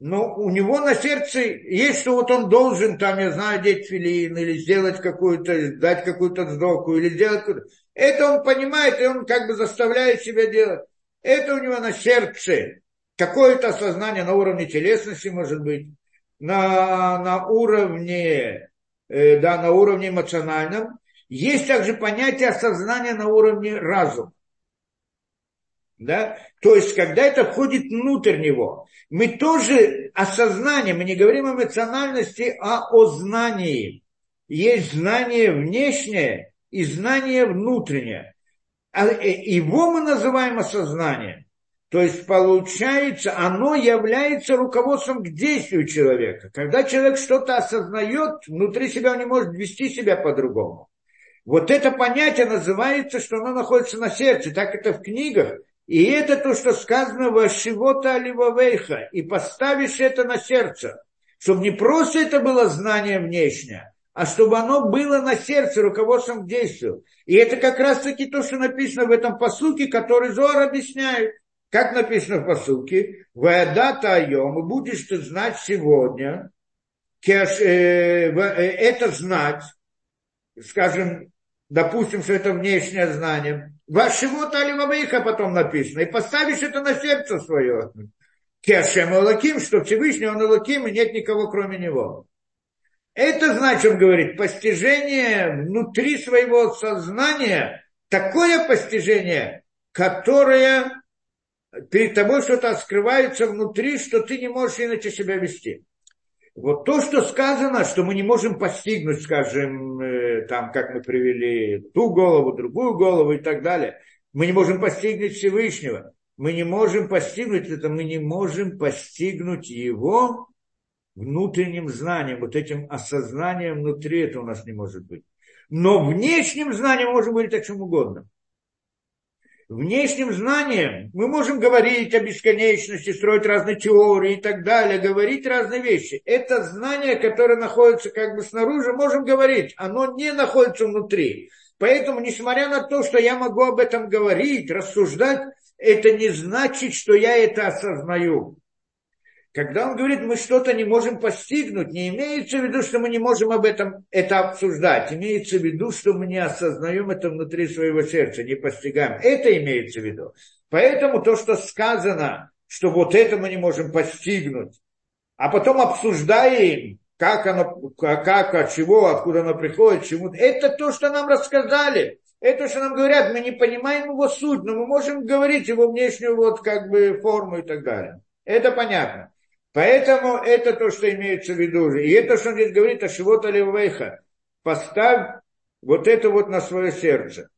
Но у него на сердце есть, что вот он должен, там, я знаю, одеть филин, или сделать какую-то, дать какую-то сдоку, или сделать какую-то. Это он понимает, и он как бы заставляет себя делать. Это у него на сердце. Какое-то осознание на уровне телесности, может быть, на, на уровне, э, да, на уровне эмоциональном, есть также понятие осознания на уровне разума. Да? То есть, когда это входит внутрь него, мы тоже осознание, мы не говорим о эмоциональности, а о знании. Есть знание внешнее и знание внутреннее. А э, его мы называем осознанием. То есть получается, оно является руководством к действию человека. Когда человек что-то осознает, внутри себя он не может вести себя по-другому. Вот это понятие называется, что оно находится на сердце, так это в книгах. И это то, что сказано в Ашивота Аливавейха, и поставишь это на сердце, чтобы не просто это было знание внешнее, а чтобы оно было на сердце руководством к действию. И это как раз-таки то, что написано в этом посуке, который Зор объясняет. Как написано в посуке, «Ваядата айом, будешь ты знать сегодня, э, э, это знать, скажем, допустим, что это внешнее знание, вашего Таливавейха потом написано, и поставишь это на сердце свое. Кешем Элаким, что Всевышний он Элаким, и нет никого кроме него. Это значит, он говорит, постижение внутри своего сознания, такое постижение, которое перед тобой что-то скрывается внутри, что ты не можешь иначе себя вести. Вот то, что сказано, что мы не можем постигнуть, скажем, э, там, как мы привели ту голову, другую голову и так далее, мы не можем постигнуть Всевышнего, мы не можем постигнуть это, мы не можем постигнуть его внутренним знанием, вот этим осознанием внутри это у нас не может быть. Но внешним знанием можем говорить о чем угодно внешним знанием мы можем говорить о бесконечности, строить разные теории и так далее, говорить разные вещи. Это знание, которое находится как бы снаружи, можем говорить, оно не находится внутри. Поэтому, несмотря на то, что я могу об этом говорить, рассуждать, это не значит, что я это осознаю. Когда он говорит, мы что-то не можем постигнуть, не имеется в виду, что мы не можем об этом это обсуждать. Имеется в виду, что мы не осознаем это внутри своего сердца, не постигаем. Это имеется в виду. Поэтому то, что сказано, что вот это мы не можем постигнуть, а потом обсуждаем, как оно, как, от чего, откуда оно приходит, чему это то, что нам рассказали. Это, что нам говорят, мы не понимаем его суть, но мы можем говорить его внешнюю вот как бы форму и так далее. Это понятно. Поэтому это то, что имеется в виду. И это, что он здесь говорит, о Шивота Левейха. Поставь вот это вот на свое сердце.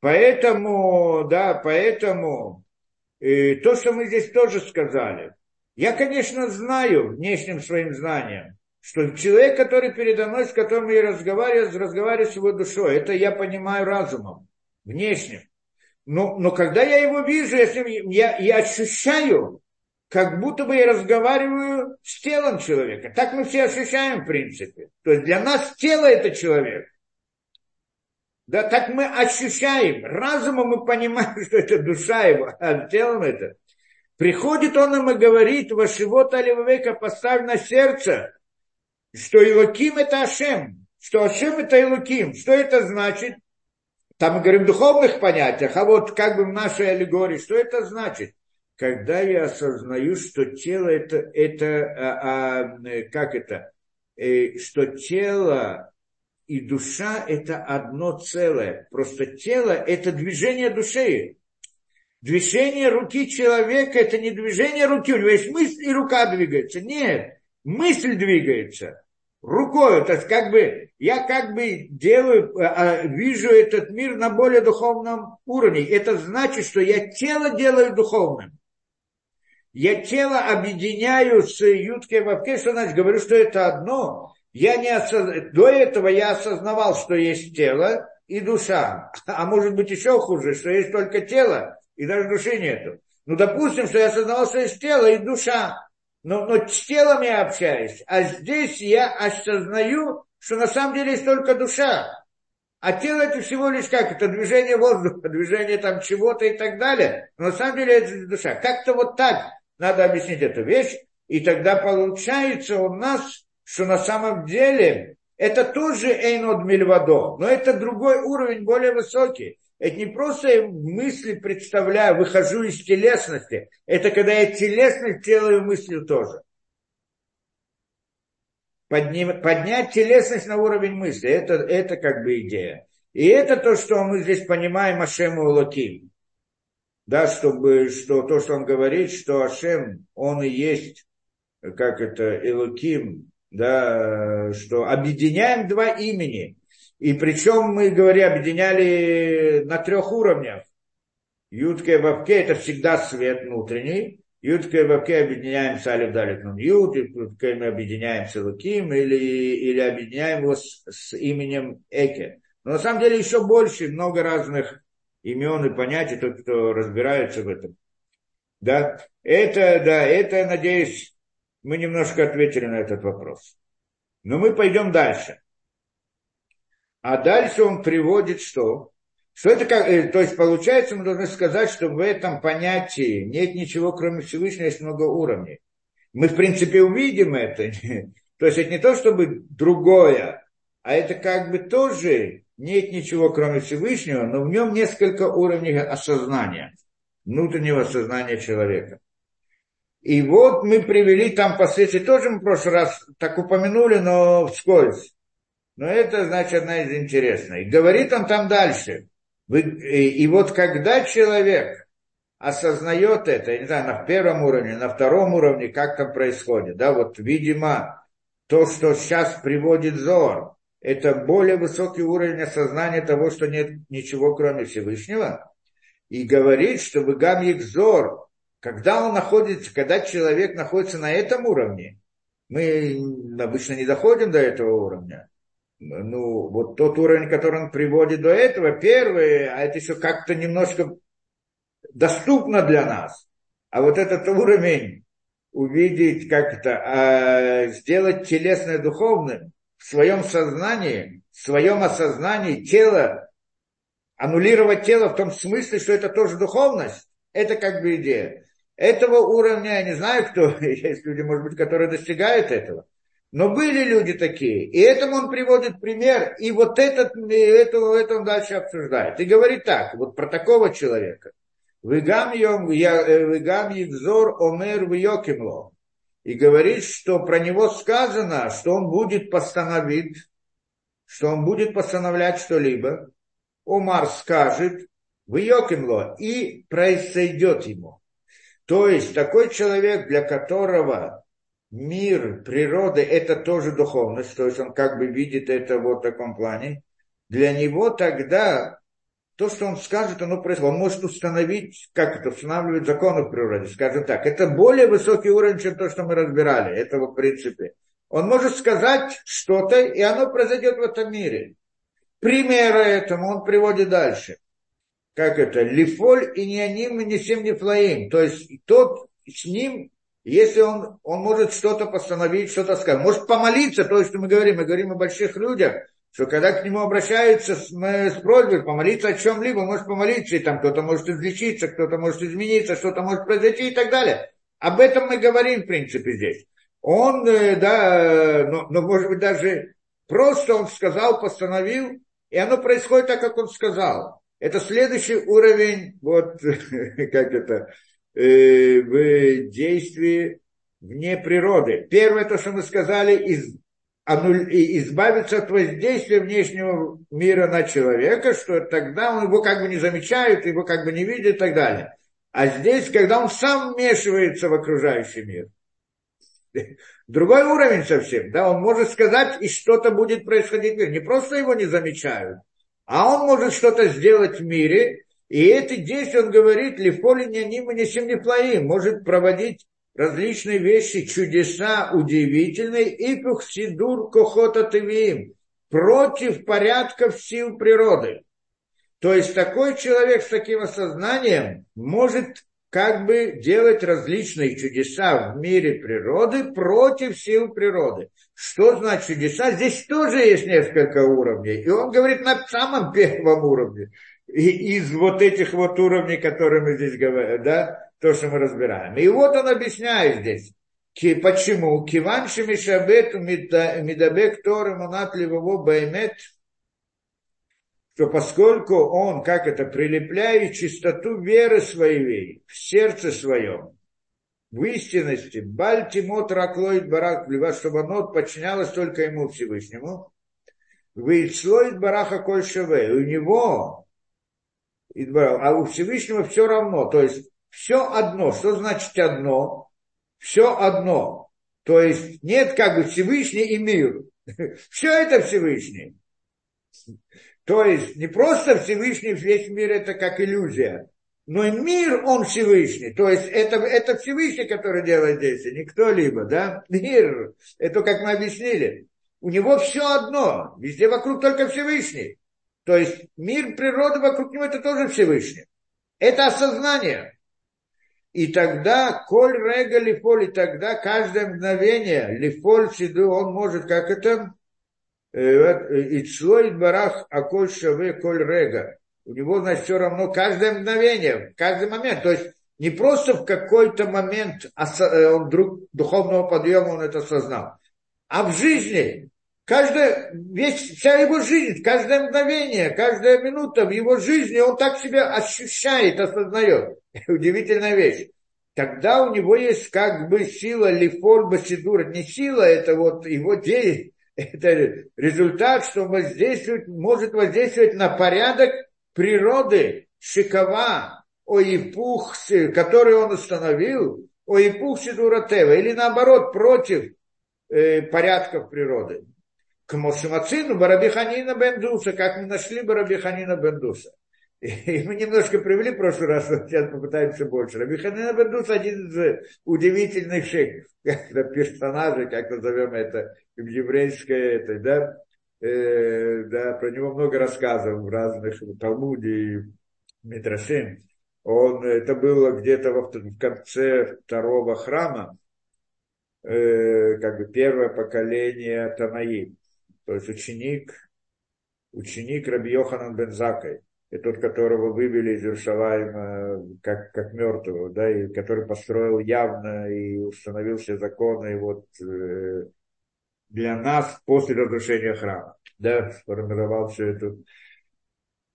Поэтому, да, поэтому и то, что мы здесь тоже сказали. Я, конечно, знаю внешним своим знанием, что человек, который передо мной, с которым я разговариваю, разговариваю с его душой, это я понимаю разумом, внешним. Но, но когда я его вижу, я, я, я ощущаю, как будто бы я разговариваю с телом человека. Так мы все ощущаем, в принципе. То есть для нас тело это человек. Да, так мы ощущаем. Разумом мы понимаем, [LAUGHS] что это душа его, а телом это. Приходит он нам и говорит, вашего Таливавека поставь на сердце, что Илоким это Ашем, что Ашем это Илоким. Что это значит? Там мы говорим в духовных понятиях, а вот как бы в нашей аллегории, что это значит? Когда я осознаю, что тело это, это а, а, как это, э, что тело и душа это одно целое. Просто тело это движение души. Движение руки человека это не движение руки, у него есть мысль и рука двигается. Нет, мысль двигается рукой. То есть как бы я как бы делаю, а, вижу этот мир на более духовном уровне. Это значит, что я тело делаю духовным я тело объединяю с Юткой Вавке, что значит, говорю, что это одно. Я не осоз... До этого я осознавал, что есть тело и душа. А может быть еще хуже, что есть только тело и даже души нету. Ну, допустим, что я осознавал, что есть тело и душа. Но, но с телом я общаюсь. А здесь я осознаю, что на самом деле есть только душа. А тело это всего лишь как? Это движение воздуха, [LAUGHS] движение там чего-то и так далее. Но на самом деле это душа. Как-то вот так. Надо объяснить эту вещь, и тогда получается у нас, что на самом деле это тоже Эйнод Мильвадо, но это другой уровень, более высокий. Это не просто мысли представляю, выхожу из телесности. Это когда я телесность делаю мыслью тоже. Подним, поднять телесность на уровень мысли. Это, это как бы идея. И это то, что мы здесь понимаем Ашему Лаким да, чтобы, что то, что он говорит, что Ашем, он и есть, как это, Элуким, да, что объединяем два имени. И причем мы, говорим, объединяли на трех уровнях. Ютка и Бабке это всегда свет внутренний. Ютка и Бабке объединяем с Алиф Далит Нун Ют, Ютка мы объединяем с Элуким или, или объединяем его с, с именем Эке. Но на самом деле еще больше, много разных имен и понятий, тот, кто разбирается в этом. Да, это, да, это, надеюсь, мы немножко ответили на этот вопрос. Но мы пойдем дальше. А дальше он приводит что? Что это как, э, то есть получается, мы должны сказать, что в этом понятии нет ничего, кроме Всевышнего, есть много уровней. Мы, в принципе, увидим это. [LAUGHS] То есть это не то, чтобы другое, а это как бы тоже нет ничего, кроме Всевышнего, но в нем несколько уровней осознания, внутреннего осознания человека. И вот мы привели там последствия, тоже мы в прошлый раз так упомянули, но вскользь. Но это, значит, одна из интересных. Говорит он там дальше. И вот когда человек осознает это, я не знаю, на первом уровне, на втором уровне, как там происходит, да, вот, видимо, то, что сейчас приводит Зор, это более высокий уровень осознания того, что нет ничего, кроме Всевышнего. И говорит, что в Гам Икзор, когда он находится, когда человек находится на этом уровне, мы обычно не доходим до этого уровня. Ну, вот тот уровень, который он приводит до этого, первый, а это еще как-то немножко доступно для нас. А вот этот уровень увидеть как-то, а сделать телесное духовным, в своем сознании, в своем осознании тело, аннулировать тело в том смысле, что это тоже духовность, это как бы идея. Этого уровня, я не знаю, кто, [LAUGHS] есть люди, может быть, которые достигают этого. Но были люди такие. И этому он приводит пример. И вот этот, это, это он дальше обсуждает. И говорит так, вот про такого человека. Вегам Евзор Омер Вьокимло и говорит, что про него сказано, что он будет постановить, что он будет постановлять что-либо. Омар скажет, в Йокимло, и произойдет ему. То есть такой человек, для которого мир, природа – это тоже духовность, то есть он как бы видит это вот в таком плане, для него тогда то, что он скажет, оно происходит. Он может установить, как это устанавливает законы в природе, скажем так. Это более высокий уровень, чем то, что мы разбирали. Это вот в принципе. Он может сказать что-то, и оно произойдет в этом мире. Примеры этому он приводит дальше. Как это? Лифоль и не аним, и не сем не флаим. То есть тот с ним, если он, он может что-то постановить, что-то сказать. Может помолиться, то, что мы говорим. Мы говорим о больших людях, что когда к нему обращаются с, с просьбой помолиться о чем-либо, может помолиться, и там кто-то может излечиться, кто-то может измениться, что-то может произойти и так далее. Об этом мы говорим, в принципе, здесь. Он, э, да, но, но может быть даже просто он сказал, постановил, и оно происходит так, как он сказал. Это следующий уровень, вот, [LAUGHS] как это, э, в действии вне природы. Первое, то, что мы сказали, из, избавиться от воздействия внешнего мира на человека, что тогда он его как бы не замечает, его как бы не видит и так далее. А здесь, когда он сам вмешивается в окружающий мир. [LAUGHS] Другой уровень совсем, да, он может сказать, и что-то будет происходить в мире. Не просто его не замечают, а он может что-то сделать в мире, и эти действия, он говорит, лифоли не ним не сим не плоим, может проводить различные вещи, чудеса удивительные, и пухсидур кохота тывиим, против порядков сил природы. То есть такой человек с таким осознанием может как бы делать различные чудеса в мире природы против сил природы. Что значит чудеса? Здесь тоже есть несколько уровней. И он говорит на самом [LAUGHS] первом уровне. И из вот этих вот уровней, которые мы здесь говорим, да, то, что мы разбираем. И вот он объясняет здесь. Почему? Киванши Мишабету Мидабек Торы Монат Левово Баймет – что поскольку он, как это, прилепляет чистоту веры своей в сердце своем, в истинности, Бальтимот Раклоид Барак, чтобы оно подчинялось только ему Всевышнему, Вейцлоид Бараха Коль Шеве, у него, а у Всевышнего все равно, то есть все одно. Что значит одно? Все одно. То есть нет как бы Всевышний и мир. [LAUGHS] Все это Всевышний. То есть не просто Всевышний, весь мир это как иллюзия, но и мир, он Всевышний. То есть это, это Всевышний, который делает действия, не кто-либо, да? Мир, это как мы объяснили. У него все одно, везде вокруг только Всевышний. То есть мир природы вокруг него это тоже Всевышний. Это осознание. И тогда, коль рега лифоль, и тогда каждое мгновение лифоль сиду, он может, как это, Ицлоид барах аколь шаве коль рега. У него, значит, все равно каждое мгновение, каждый момент. То есть не просто в какой-то момент э, он вдруг духовного подъема он это осознал, а в жизни, каждая, весь, вся его жизнь, каждое мгновение, каждая минута в его жизни он так себя ощущает, осознает. [LAUGHS] Удивительная вещь. Тогда у него есть как бы сила лифоль басидура. Не сила, это вот его деятельность [LAUGHS] это результат, что воздействует, может воздействовать на порядок природы Шикова, Оипух, который он установил, Оипух Сидуратева, или наоборот, против э, порядков природы. К Барабиханина Бендуса, как мы нашли Барабиханина Бендуса. И мы немножко привели в прошлый раз, вот сейчас попытаемся больше. Рабиханина Бендус один из удивительных шейхов, [LAUGHS] как персонажей, как назовем это, еврейское, это, да, э, да, про него много рассказов в разных в Талмуде и Митрашим. Он, это было где-то в, в конце второго храма, э, как бы первое поколение Танаи, то есть ученик, ученик Раби Йоханан Бензакой и тот, которого вывели из Иерусалима как, как мертвого, да, и который построил явно и установил все законы, и вот э, для нас после разрушения храма, да, сформировал все это.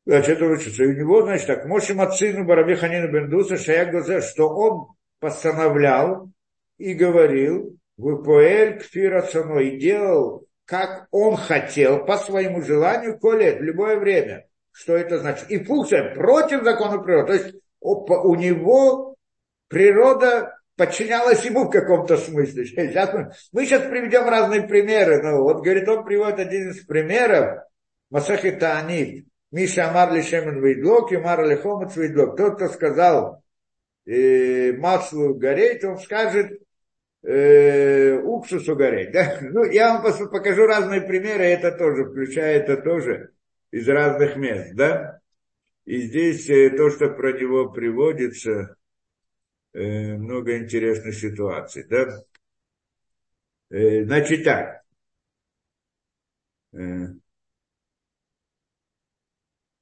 Значит, это учится. И у него, значит, так, Моше Мацину Бараби Ханина Бендуса Шаяк Газер, что он постановлял и говорил, Выпоэль Кфира и делал, как он хотел, по своему желанию, колет, в любое время. Что это значит? И функция против закона природы. То есть у него природа подчинялась ему в каком-то смысле. [LAUGHS] Сейчас мы, мы сейчас приведем разные примеры. Ну, вот, говорит, он приводит один из примеров. Масахи Таанит. Миша Амар Лишемен Вейдлок, и Мар Лихомец Вейдлок. Тот, кто сказал э, маслу гореть, он скажет э, уксусу гореть. Да? [LAUGHS] Ну, я вам покажу разные примеры, это тоже, включая это тоже из разных мест, да? И здесь э, то, что про него приводится, э, много интересных ситуаций, да? Э, значит так.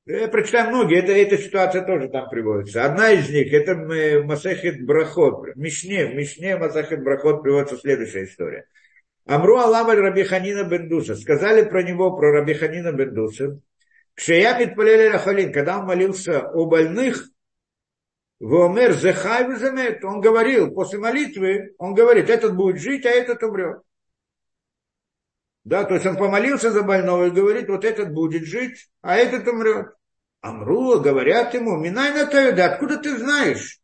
Я прочитаю многие, это, эта ситуация тоже там приводится. Одна из них, это Масахет Брахот. В Мишне, в Мишне Масахет Брахот приводится следующая история. Амру Аламаль Рабиханина Бендуса. Сказали про него, про Рабиханина Бендуса, Кшея Митпалеля Халин, когда он молился о больных, Вомер зехай. Он говорил, после молитвы, он говорит, этот будет жить, а этот умрет. Да, то есть он помолился за больного и говорит, вот этот будет жить, а этот умрет. Амрула говорят ему, Минай на да откуда ты знаешь?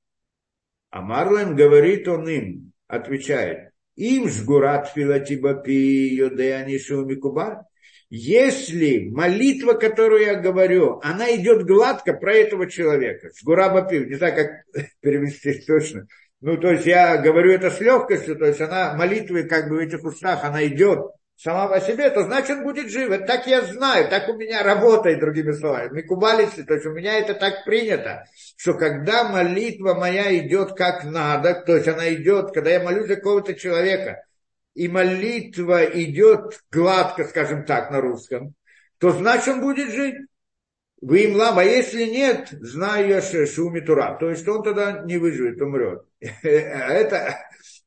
Амарлем говорит он им, отвечает, им сгурат филатибапи йодеанишу микубар. Если молитва, которую я говорю, она идет гладко про этого человека, с гурабапи, не знаю, как [LAUGHS] перевести точно, ну, то есть я говорю это с легкостью, то есть она, молитвы как бы в этих устах, она идет сама по себе, то значит будет жив. Это так я знаю, так у меня работает, другими словами. Микубалицы, то есть у меня это так принято, что когда молитва моя идет как надо, то есть она идет, когда я молюсь за какого-то человека, и молитва идет гладко, скажем так, на русском, то значит он будет жить. Вы им лам, а если нет, знаю я шуми тура. То есть он тогда не выживет, умрет. [LAUGHS] Это,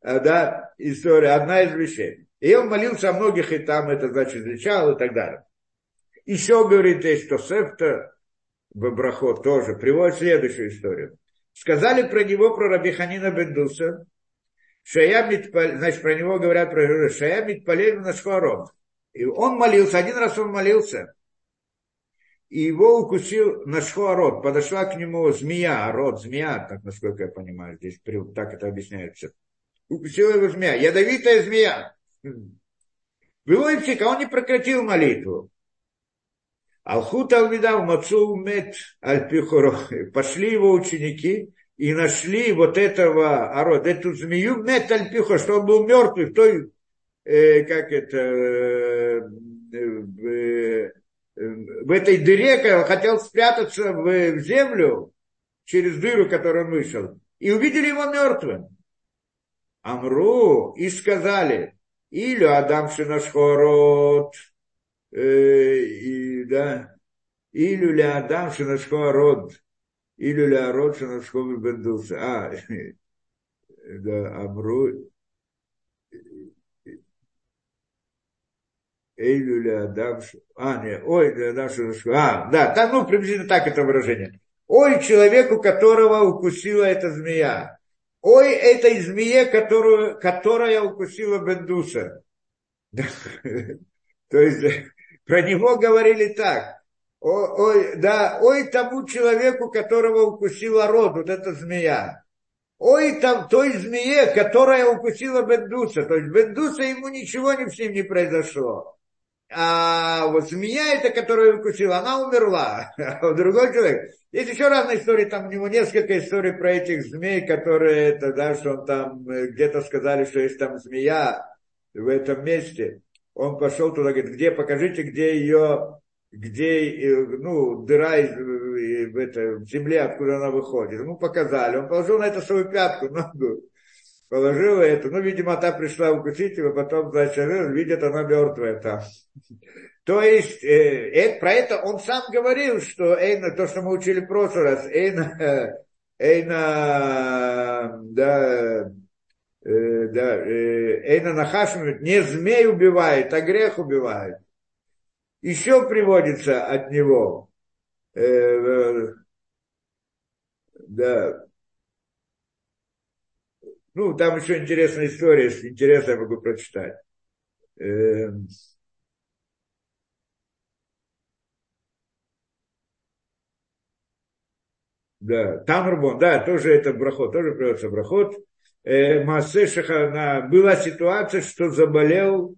да, история, одна из вещей. И он молился о многих, и там это, значит, изучал и так далее. Еще говорит, есть что Сефта, Бабрахот тоже, приводит следующую историю. Сказали про него, про Рабиханина Бендуса, Шая Митпаль, значит, про него говорят, про Шая Митпалель на Шваром. И он молился, один раз он молился, и его укусил на шхуарот, подошла к нему змея, рот змея, так насколько я понимаю, здесь так это объясняется. Укусила его змея, ядовитая змея. Вилойпсик, а он не прекратил молитву. Алхут Алвидав Мацу Мет Альпихоро. Пошли его ученики и нашли вот этого арод, эту змею Мет Альпихо, что он был мертвый в той, э, как это, э, э, в этой дыре, когда хотел спрятаться в, в землю через дыру, которую он вышел, и увидели его мертвым. Амру и сказали, или Адам Шинашхорот, э, и, да, или ли Адам Шинашхорот, или ли Арот Шинашхор Бендуса. А, [LAUGHS] да, Амру, Эйлюля Адам, а, не, ой, Адам а, да, там, ну, приблизительно так это выражение. Ой, человеку, которого укусила эта змея. Ой, этой змее, которую, которая укусила Бендуса. То есть про него говорили так. Ой, да, ой тому человеку, которого укусила род, вот эта змея. Ой, там той змее, которая укусила Бендуса. То есть Бендуса ему ничего с ним не произошло. А вот змея эта, которая укусила, она умерла. [LAUGHS] А другой человек. Есть еще разные истории, там у него несколько историй про этих змей, которые, это, да, что он там, э, где-то сказали, что есть там змея в этом месте. Он пошел туда, говорит, где, покажите, где ее, где, э, ну, дыра из, э, в, это, в земле, откуда она выходит. Ему показали, он положил на это свою пятку, ногу положила это, ну, видимо, та пришла укусить его, потом, значит, видит, она мертвая там. [LAUGHS] То есть, э, это, про это он сам говорил, что Эйна, то, что мы учили в прошлый раз, Эйна, Эйна, да, э, да, э, Эйна Нахашим, не змей убивает, а грех убивает. Еще приводится от него, э, э, да, ну, там еще интересная история, если интересно, я могу прочитать. Эм. Да, Тамрбон, да, тоже это брахот, тоже приводится брахот. Э, Маасе была ситуация, что заболел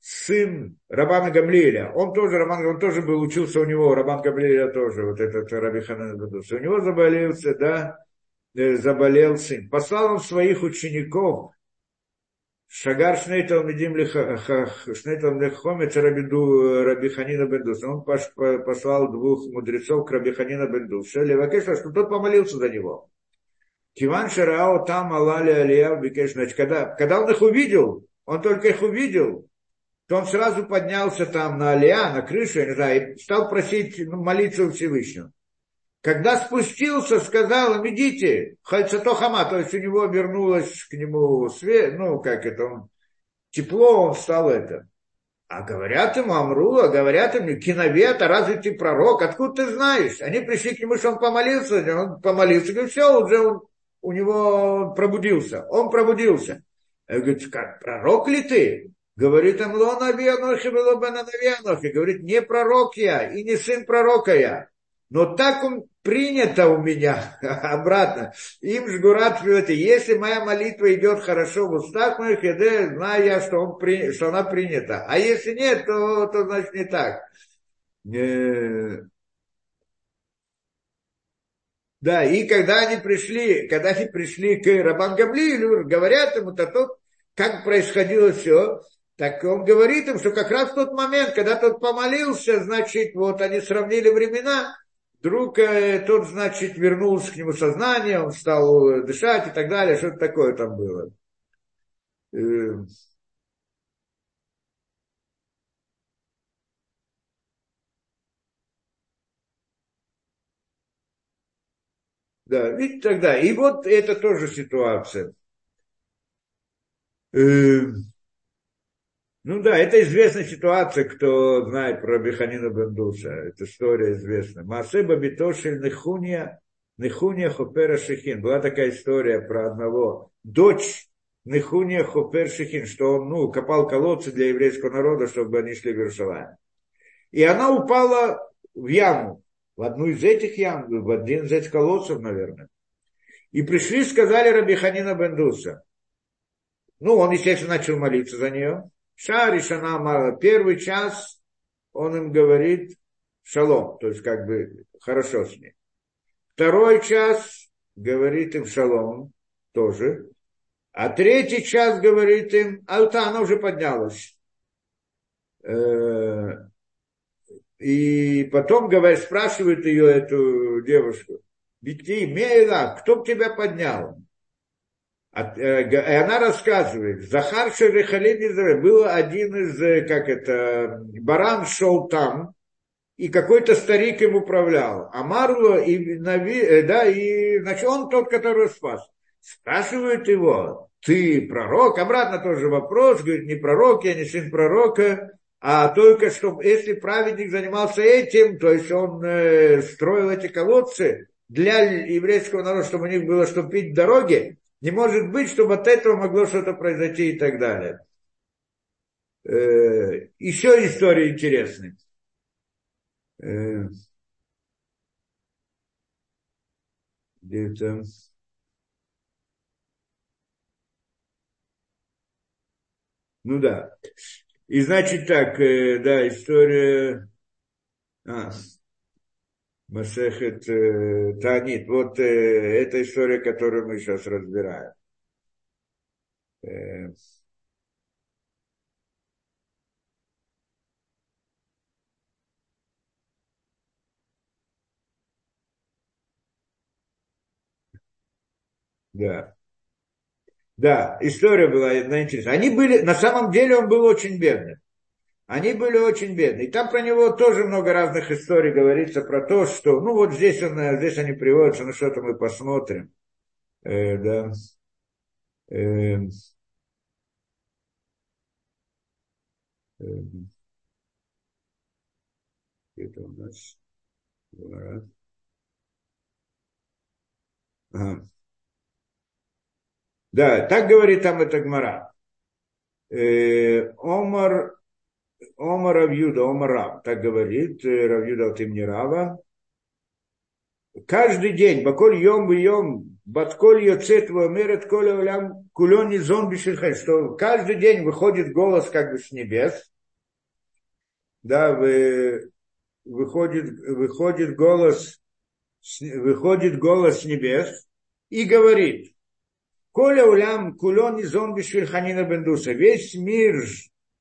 сын Рабана Гамлиля. Он тоже, Рабан, он тоже был, учился у него, Рабан Гамлиля тоже, вот этот Раби Ханан У него заболелся, да, заболел сын. Послал он своих учеников, Шагар Шнейтал Медим Шнейтал Лехомец Рабиду Рабиханина Бендус. Он послал двух мудрецов к Рабиханина Бендус. Левакеша, что тот помолился за него. Киван Шарао там Алали Алия Бикеш. Значит, когда, когда он их увидел, он только их увидел, то он сразу поднялся там на Алия, на крышу, я не знаю, и стал просить ну, молиться у Всевышнего. Когда спустился, сказал им, идите, хальцато хама, то есть у него вернулось к нему свет, ну, как это, он, тепло, он стал это. А говорят ему Амру, а говорят ему киновет, а разве ты пророк? Откуда ты знаешь? Они пришли к нему, что он помолился, он помолился, и все, уже он, у него пробудился. Он пробудился. Я говорю, как, пророк ли ты? Говорит им, лона авианохи было бы на Говорит, не пророк я и не сын пророка я. Но так он принято у меня [LAUGHS] обратно. Им жгурат Если моя молитва идет хорошо в устах моих, я знаю я, что, он, что она принята. А если нет, то, то значит не так. Э, да, и когда они пришли, когда они пришли к Рабан Габлилю, говорят ему, то как происходило все, так он говорит им, что как раз в тот момент, когда тот помолился, значит, вот они сравнили времена, Вдруг э, тот, значит, вернулся к нему сознание, он стал э, дышать и так далее, что-то такое там было. Э, да, видите, тогда. И вот это тоже ситуация. Ну да, это известная ситуация, кто знает про Беханина Бендуса. Эта история известна. Масеба Битошель Нехуния, Нехуния Хопера Шехин. Была такая история про одного. Дочь Нехуния Хопер Шехин, что он ну, копал колодцы для еврейского народа, чтобы они шли в Иерусалим. И она упала в яму, в одну из этих ям, в один из этих колодцев, наверное. И пришли, сказали Рабиханина Бендуса. Ну, он, естественно, начал молиться за нее. Шаришана Мара, первый час он им говорит шалом, то есть как бы хорошо с ней. Второй час говорит им шалом тоже. А третий час говорит им, алта, она уже поднялась. Э, и потом говорит, спрашивает ее, эту девушку, Бити, Мейла, кто тебя поднял? Э, и она рассказывает, Захар Шерехалин был один из, э, как это, баран шел там, и какой-то старик им управлял. А Марло, и, Нави, э, да, и значит, он тот, который спас. Спрашивают его, ты пророк? Обратно тоже вопрос, говорит, не пророк, я не сын пророка, а только что, если праведник занимался этим, то есть он э, строил эти колодцы для еврейского народа, чтобы у них было что пить в дороге, не может быть, чтобы от этого могло что-то произойти и так далее. Э, еще история интересная. Э, где-то... Ну да. И значит так, э, да, история... А, Масехет э, Танит. Вот э, эта история, которую мы сейчас разбираем. Э, Да. Да, история была одна интересная. Они были, на самом деле он был очень бедным. Они были очень бедны. И там про него тоже много разных историй говорится про то, что, ну вот здесь, он, здесь они приводятся, ну что-то мы посмотрим. Э, да. Э, э, это у нас? Ага. Да, так говорит там эта Гмара. Э, Омар Ома Равьюда, Ома Рав, так говорит э, Равьюда от имени Рава. Каждый день, баколь йом в йом, батколь йоцет вамерет коля улям кулони шельхай, что каждый день выходит голос как бы с небес, да, вы, выходит, выходит голос, выходит голос с небес и говорит, Коля улям кулон и зомби швильханина бендуса. Весь мир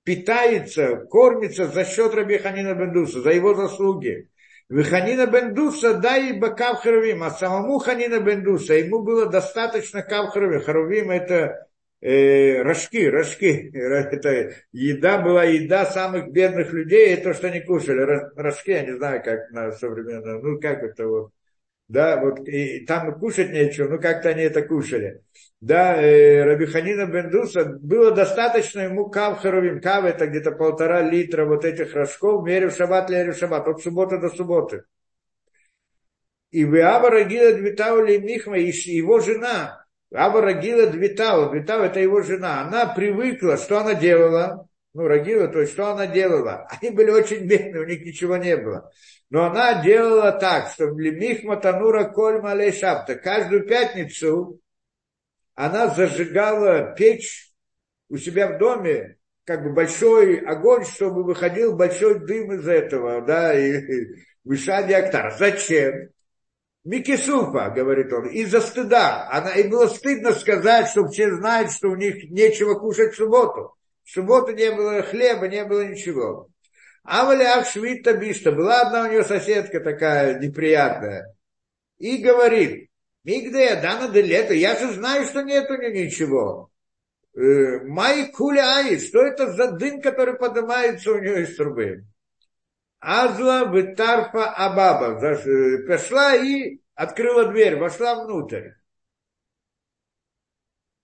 питается, кормится за счет Раби Ханина Бендуса, за его заслуги. Ханина Бендуса дай бакав харовим, а самому Ханина Бендуса ему было достаточно кав харовим. Харовим это э, рожки, рожки. [LAUGHS] Это еда была еда самых бедных людей, и то, что они кушали. Рожки, я не знаю, как на современном, ну как это вот. да, вот, и там кушать нечего, ну как-то они это кушали. Да, э, Рабиханина Бендуса было достаточно ему кав харовим, кав это где-то полтора литра вот этих рожков, мере в шаббат, лере в шаббат, от субботы до субботы. И в Аба Рагила Двитаули Михма, и его жена, Аба Рагила Двитау, Двитау это его жена, она привыкла, что она делала, ну, Рагила, то есть что она делала? Они были очень бедные, у них ничего не было. Но она делала так, что Михма Танура Коль Малей. Каждую пятницу она зажигала печь у себя в доме, как бы большой огонь, чтобы выходил большой дым из этого, да, и вышали актар. Зачем? Микисуфа, говорит он, из-за стыда. Она, и было стыдно сказать, чтобы все знают, что у них нечего кушать в субботу. В субботу не было хлеба, не было ничего. Аваля Швита Бишта, была одна у нее соседка такая неприятная. И говорит, Мигдея, Дана де лето, я же знаю, что нет у нее ничего. Э, Май куляй, что это за дым, который поднимается у нее из трубы? Азла витарфа абаба. Пошла и открыла дверь, вошла внутрь.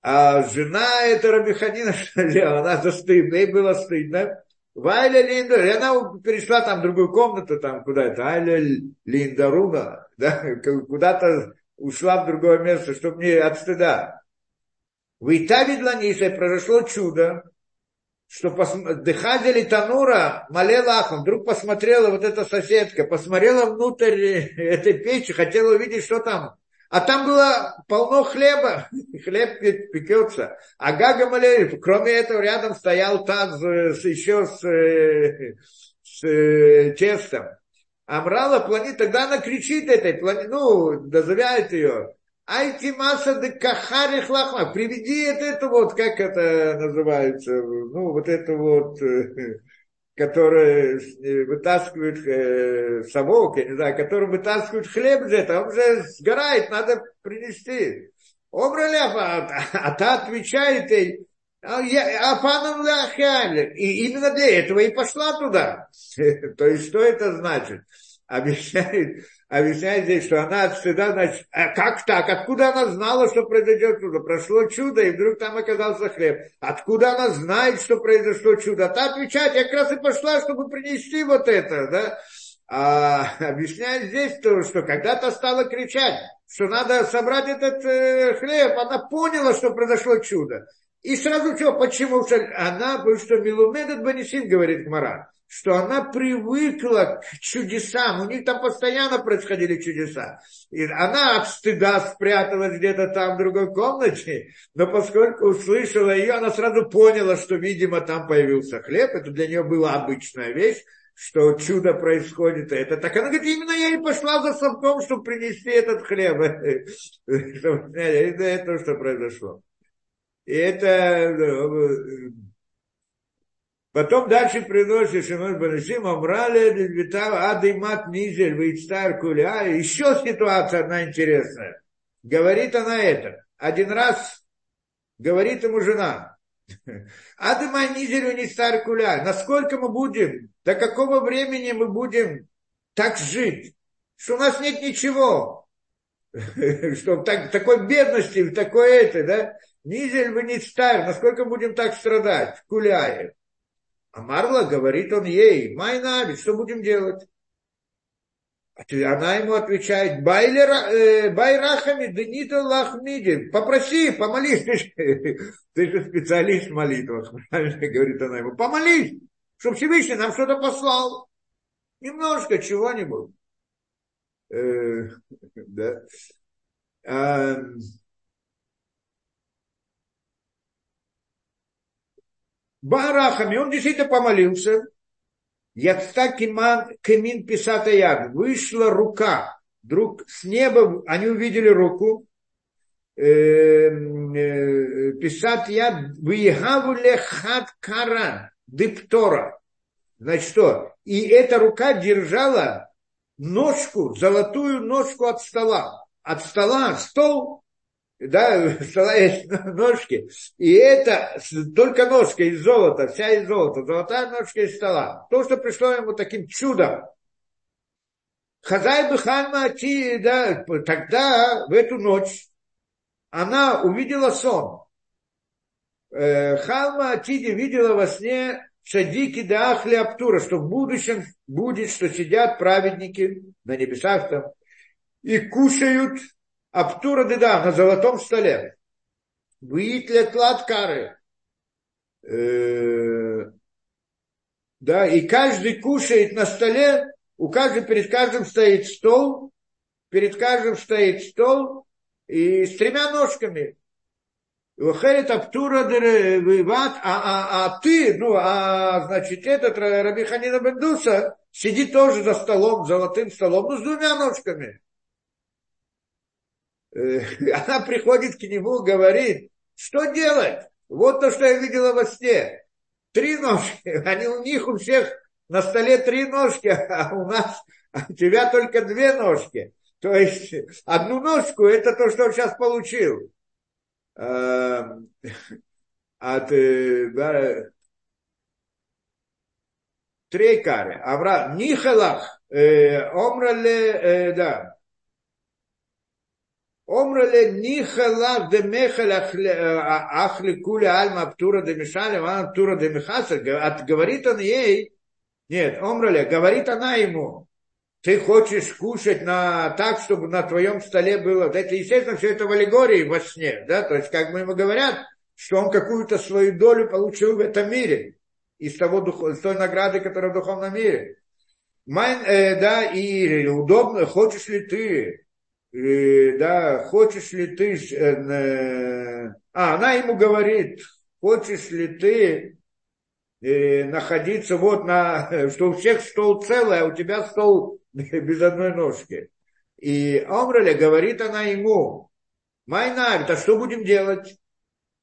А жена это Рабиханина, [LAUGHS] она застыдна, ей было стыдно. Вайля Линда, и она перешла там в другую комнату, там [LAUGHS] куда-то, Айля Линдаруна, да, куда-то ушла в другое место, чтобы не от стыда. В Италии Дланисе произошло чудо, что пос... Дыхадели Танура молела Ахам, вдруг посмотрела вот эта соседка, посмотрела внутрь [LAUGHS] этой печи, хотела увидеть, что там. А там было полно хлеба, [LAUGHS] хлеб пекется. А Гага Малеев, кроме этого, рядом стоял таз с, еще с, с э, тестом. Амрала плани, тогда она кричит этой плани, ну, дозывает ее. Айти масса де кахари хлахма. Приведи это, это вот, как это называется, ну, вот это вот, э, которое э, вытаскивает э, совок, я не знаю, который вытаскивает хлеб этого, он уже сгорает, надо принести. Обраляв, а, а та отвечает ей, а, я, а паном И именно для этого и пошла туда. [LAUGHS] То есть, что это значит? Объясняет, объясняет здесь, что она от стыда, значит, а как так? Откуда она знала, что произойдет чудо? Прошло чудо, и вдруг там оказался хлеб. Откуда она знает, что произошло чудо? Та отвечает, я как раз и пошла, чтобы принести вот это, да? А, объясняет здесь то, что когда-то стала кричать, что надо собрать этот э, хлеб, она поняла, что произошло чудо. И сразу что, почему? Она, потому что Милумедет Банисин, говорит Гмара, что она привыкла к чудесам. У них там постоянно происходили чудеса. И она от стыда спряталась где-то там в другой комнате, но поскольку услышала ее, она сразу поняла, что, видимо, там появился хлеб. Это для нее была обычная вещь что чудо происходит. Это так она говорит, именно я и пошла за совком, чтобы принести этот хлеб. [LAUGHS] Это то, что произошло. И это Потом дальше приносит Шимон Банашим, Амрале, Витава, Адымат, Низель, Вейцтар, Куля. Еще ситуация одна интересная. Говорит она это. Один раз говорит ему жена. Адыма Низель, Вейцтар, Куля. Насколько мы будем, до какого времени мы будем так жить, что у нас нет ничего. [LAUGHS] Что так, такой бедности, такой это, да? Низель, Вейцтар, насколько будем так страдать, Куляев. А Марла говорит он ей, Майна, что будем делать? А она ему отвечает, э, Байрахами, Денита Лахмиди, попроси, помолись, ты же, [LAUGHS] ты же специалист в молитвах, [LAUGHS] говорит она ему, помолись, чтобы Всевышний нам что-то послал, немножко, чего-нибудь. Э, [LAUGHS] да. Барахами, он действительно помолился. Яцта киман кемин писата яд. Вышла рука. Вдруг с неба они увидели руку. Эм, э, писат яд выегавуле хат кара диптора. Значит что? И эта рука держала ножку, золотую ножку от стола. От стола, стол да, стола есть ножки, и это только ножка из золота, вся из золота, золотая ножка из стола. То, что пришло ему таким чудом. Хазай бы Хальма да, тогда, в эту ночь, она увидела сон. Э, Халма Атиди видела во сне Шадики да Ахли Аптура, что в будущем будет, что сидят праведники на небесах там и кушают Аптура да на золотом столе. Выитлят латкары. Э, да, и каждый кушает на столе, у каждого, перед каждым стоит стол, перед каждым стоит стол, и с тремя ножками. Вахерет Аптура Виват, а, а, а ты, ну, а значит, этот Раби Ханина Бендуса сидит тоже за столом, золотым столом, ну, с двумя ножками. Э, [LAUGHS] она приходит к нему, говорит, что делать? Вот то, что я видела во сне. Три ножки. [LAUGHS] Они у них у всех на столе три ножки, [LAUGHS] а у нас, а у тебя только две ножки. То есть одну ножку это то, что он сейчас получил. Эм, от э, Трейкаре. Авраам. Нихалах. Э, омрале, да. Омрале нихалах де мехал ахли куля альма птура де мишале, ван птура де михаса. Говорит он ей, нет, омрале, говорит она ему, ты хочешь кушать на, так, чтобы на твоем столе было. Это, естественно, все это в аллегории во сне. Да? То есть, как бы ему говорят, что он какую-то свою долю получил в этом мире. Из, того, из той награды, которая в духовном мире. Майн, э, да, и удобно, хочешь ли ты, э, да, хочешь ли ты, э, э, а, она ему говорит, хочешь ли ты э, находиться вот на, [LAUGHS] что у всех стол целый, а у тебя стол [LAUGHS] без одной ножки. И Омраля говорит она ему, Майнавит, а что будем делать?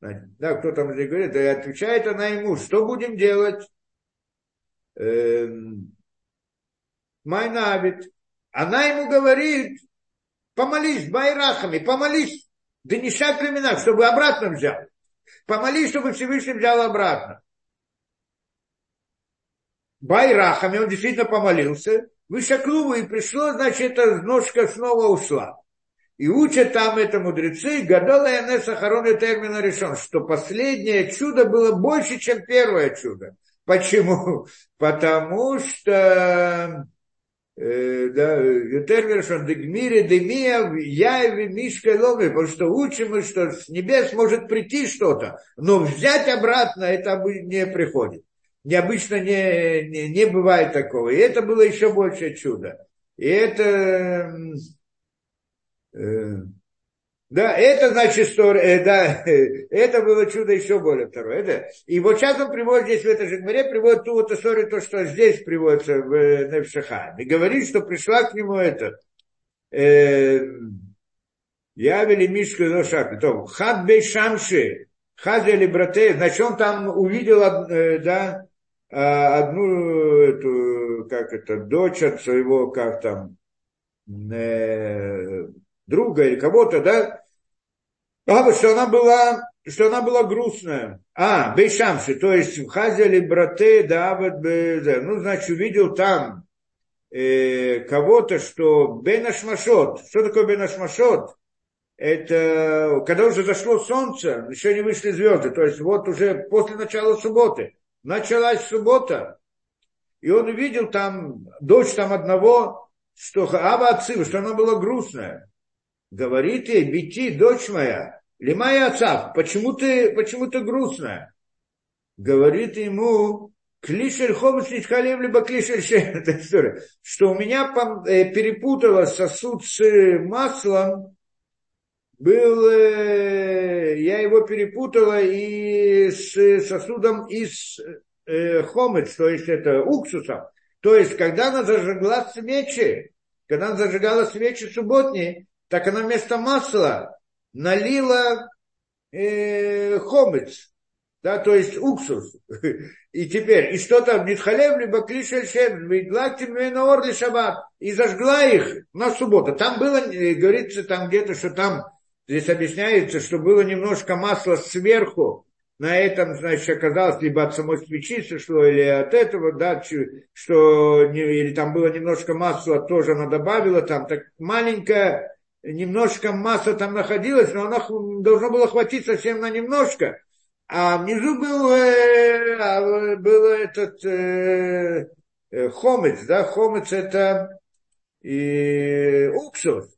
Да, кто там же говорит, да и отвечает она ему, что будем делать? Эм, Майнавит. Она ему говорит, помолись байрахами, помолись, да не шаг племена, чтобы обратно взял. Помолись, чтобы Всевышний взял обратно. Байрахами, он действительно помолился, Вышаклуву и пришло, значит, эта ножка снова ушла. И учат там это мудрецы, гадала Янеса Хароны термина решен, что последнее чудо было больше, чем первое чудо. Почему? Потому что да, Термершон Дегмире, Демия, Яеве, Мишка Ломе, потому что учим мы, что с небес может прийти что-то, но взять обратно это не приходит необычно не, не, не бывает такого. И это было еще большее чудо. И это... Э, да, это значит, что э, да, [LAUGHS] это было чудо еще более второе. Это, и вот сейчас он приводит здесь в этой же главе, приводит ту вот историю, то, что здесь приводится в э. И говорит, что пришла к нему это, э, Явили Мишку Лошак, то Хад Бей Шамши, Хазели Брате, значит, он там увидел, э, да, а, одну эту, как это, дочь от своего, как там, э, друга или кого-то, да, а, что она была, что она была грустная. А, Бейшамши, то есть в Хазеле брате Давид ну, значит, увидел там э, кого-то, что Бенашмашот. Что такое Бенашмашот? Это когда уже зашло солнце, еще не вышли звезды, то есть вот уже после начала субботы началась суббота, и он увидел там дочь там одного, что Ава что она была грустная. Говорит ей, Бити, дочь моя, Лимая отца, почему ты, почему ты грустная? Говорит ему, Клишель хомус нитхалев, либо клишель [LAUGHS] это история, что у меня э, перепутала сосуд с маслом, был, э, я его перепутала и с сосудом из э, хомец, то есть это уксусом. То есть, когда она зажигла свечи, когда она зажигала свечи субботние, так она вместо масла налила э, хомец, да, то есть уксус. [LAUGHS] И теперь, и что там, Нитхалев, либо Клишель Шем, Орли Шаббат, и зажгла их на субботу. Там было, э, говорится там где-то, что там Здесь объясняется, что было немножко масла сверху, на этом, значит, оказалось либо от самой свечи сошло, или от этого, да, что, или там было немножко масла, тоже она добавила, там так маленькая, немножко масла там находилась, но она должно было хватить совсем на немножко. А внизу был, э, а, был этот э, э, хомец, да, хомец это и уксус.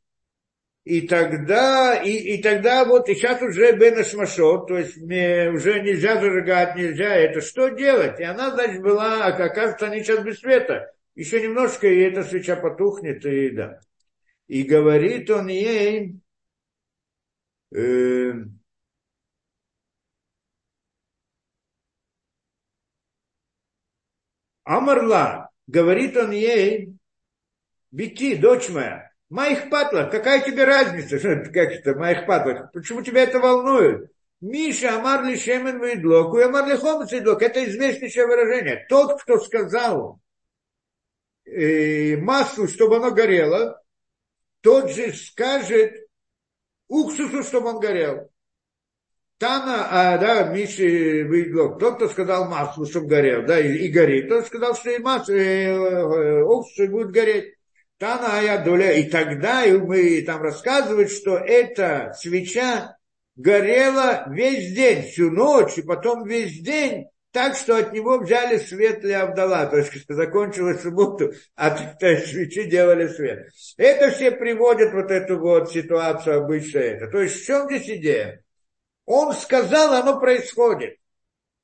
И тогда, и, и тогда вот, и сейчас уже Бенашмашот, то есть мне уже нельзя зажигать, нельзя это, что делать? И она, значит, была, а оказывается, они сейчас без света. Еще немножко, и эта свеча потухнет, и да. И говорит он ей, э, Амарла, говорит он ей, Бити, дочь моя, моих патлах, какая тебе разница? Как это, моих патлах? Почему тебя это волнует? Миша Амарли Шемен Вейдлок, и Амарли Хомец Вейдлок. Это известнейшее выражение. Тот, кто сказал э, маслу, чтобы оно горело, тот же скажет уксусу, чтобы он горел. Тана, а, да, Миши Вейдлок, тот, кто сказал маслу, чтобы горел, да, и, и горит, тот сказал, что и масло, э, э, уксус будет гореть. Тана Аядуля. И тогда и мы там рассказывают, что эта свеча горела весь день, всю ночь, и потом весь день, так что от него взяли свет для Авдала. То есть закончилась субботу, [LAUGHS] от этой свечи делали свет. Это все приводят вот эту вот ситуацию обычно это. То есть в чем здесь идея? Он сказал, оно происходит.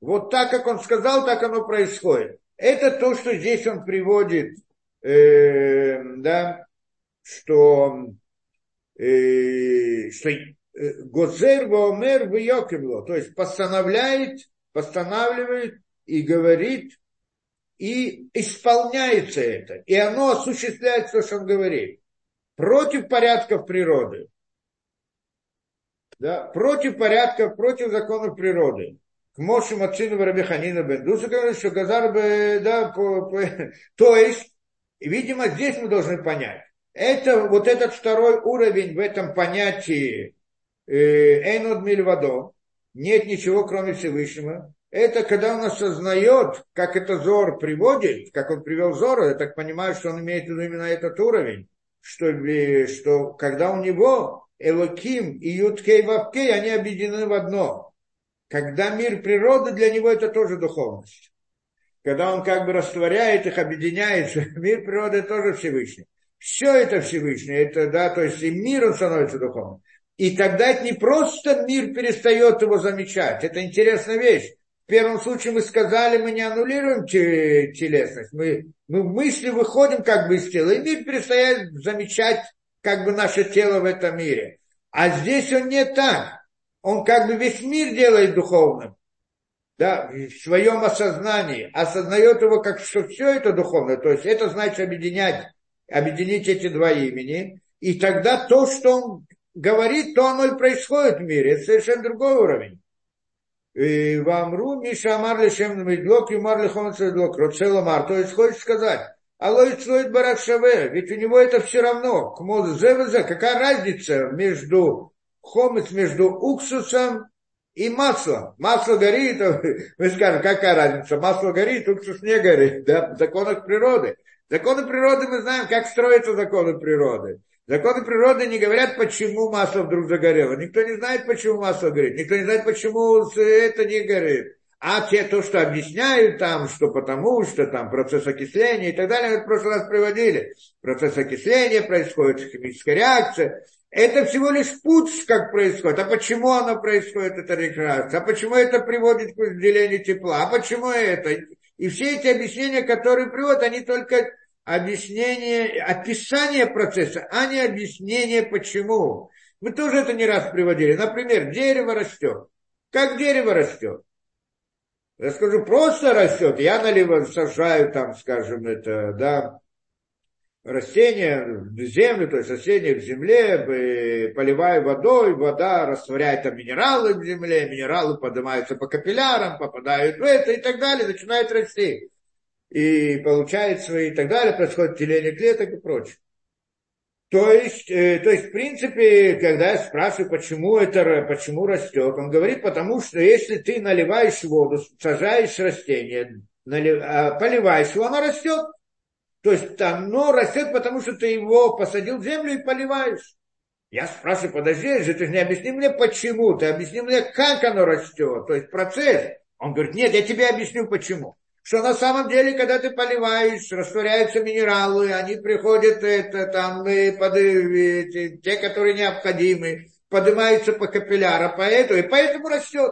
Вот так, как он сказал, так оно происходит. Это то, что здесь он приводит э, да, что, э, что э, Гозер Воомер в то есть постановляет, постанавливает и говорит, и исполняется это, и оно осуществляет то, что он говорит. Против порядков природы. Да, против порядков, против законов природы. К Моше Мацину Рабиханина Бендуса говорит, что Газар бы, да, по, по, [LAUGHS] то есть видимо, здесь мы должны понять. Это вот этот второй уровень в этом понятии э, Мильвадо, нет ничего, кроме Всевышнего. Это когда он осознает, как это Зор приводит, как он привел Зора, я так понимаю, что он имеет в виду именно этот уровень, что, что когда у него Элоким и Юткей Вавкей, они объединены в одно. Когда мир природы, для него это тоже духовность когда он как бы растворяет их, объединяется, [LAUGHS] мир природы тоже Всевышний. Все это Всевышний, это, да, то есть и мир он становится духовным. И тогда это не просто мир перестает его замечать, это интересная вещь. В первом случае мы сказали, мы не аннулируем телесность, мы, мы в мысли выходим как бы из тела, и мир перестает замечать как бы наше тело в этом мире. А здесь он не так. Он как бы весь мир делает духовным да, в своем осознании, осознает его как что все это духовное, то есть это значит объединять, объединить эти два имени, и тогда то, что он говорит, то оно и происходит в мире, это совершенно другой уровень. ואמרו מי שאמר לשמן וידלוק יאמר לחומץ וידלוק, רוצה לומר, то есть хочет сказать, הלא אצלו יתברך שווה, ведь у него это все равно, כזה וזה, какая разница между חומץ, между уксусом и масло. Масло горит, [LAUGHS] мы скажем, какая разница, масло горит, уксус не горит, да, в законах природы. Законы природы мы знаем, как строятся законы природы. Законы природы не говорят, почему масло вдруг загорело. Никто не знает, почему масло горит. Никто не знает, почему это не горит. А те, то, что объясняют там, что потому что там процесс окисления и так далее, мы в прошлый раз приводили. Процесс окисления происходит, химическая реакция. Это всего лишь путь, как происходит. А почему оно происходит, эта реакция? А почему это приводит к разделению тепла? А почему это? И все эти объяснения, которые приводят, они только объяснение, описание процесса, а не объяснение почему. Мы тоже это не раз приводили. Например, дерево растет. Как дерево растет? Я скажу, просто растет. Я наливаю, сажаю там, скажем, это, да, растения в землю, то есть растения в земле, поливаю водой, вода растворяет там минералы в земле, минералы поднимаются по капиллярам, попадают в это и так далее, начинают расти. И получается, и так далее, происходит деление клеток и прочее. То есть, э, то есть, в принципе, когда я спрашиваю, почему это, почему растет, он говорит, потому что если ты наливаешь воду, сажаешь растение, налив, а, поливаешь его, оно растет. То есть оно растет, потому что ты его посадил в землю и поливаешь. Я спрашиваю, подожди же, ты же не объясни мне почему, ты объясни мне, как оно растет, то есть процесс. Он говорит, нет, я тебе объясню почему. Что на самом деле, когда ты поливаешь, растворяются минералы, они приходят, это, там, и под, и, те, которые необходимы, поднимаются по капиллярам, поэтому, и поэтому растет.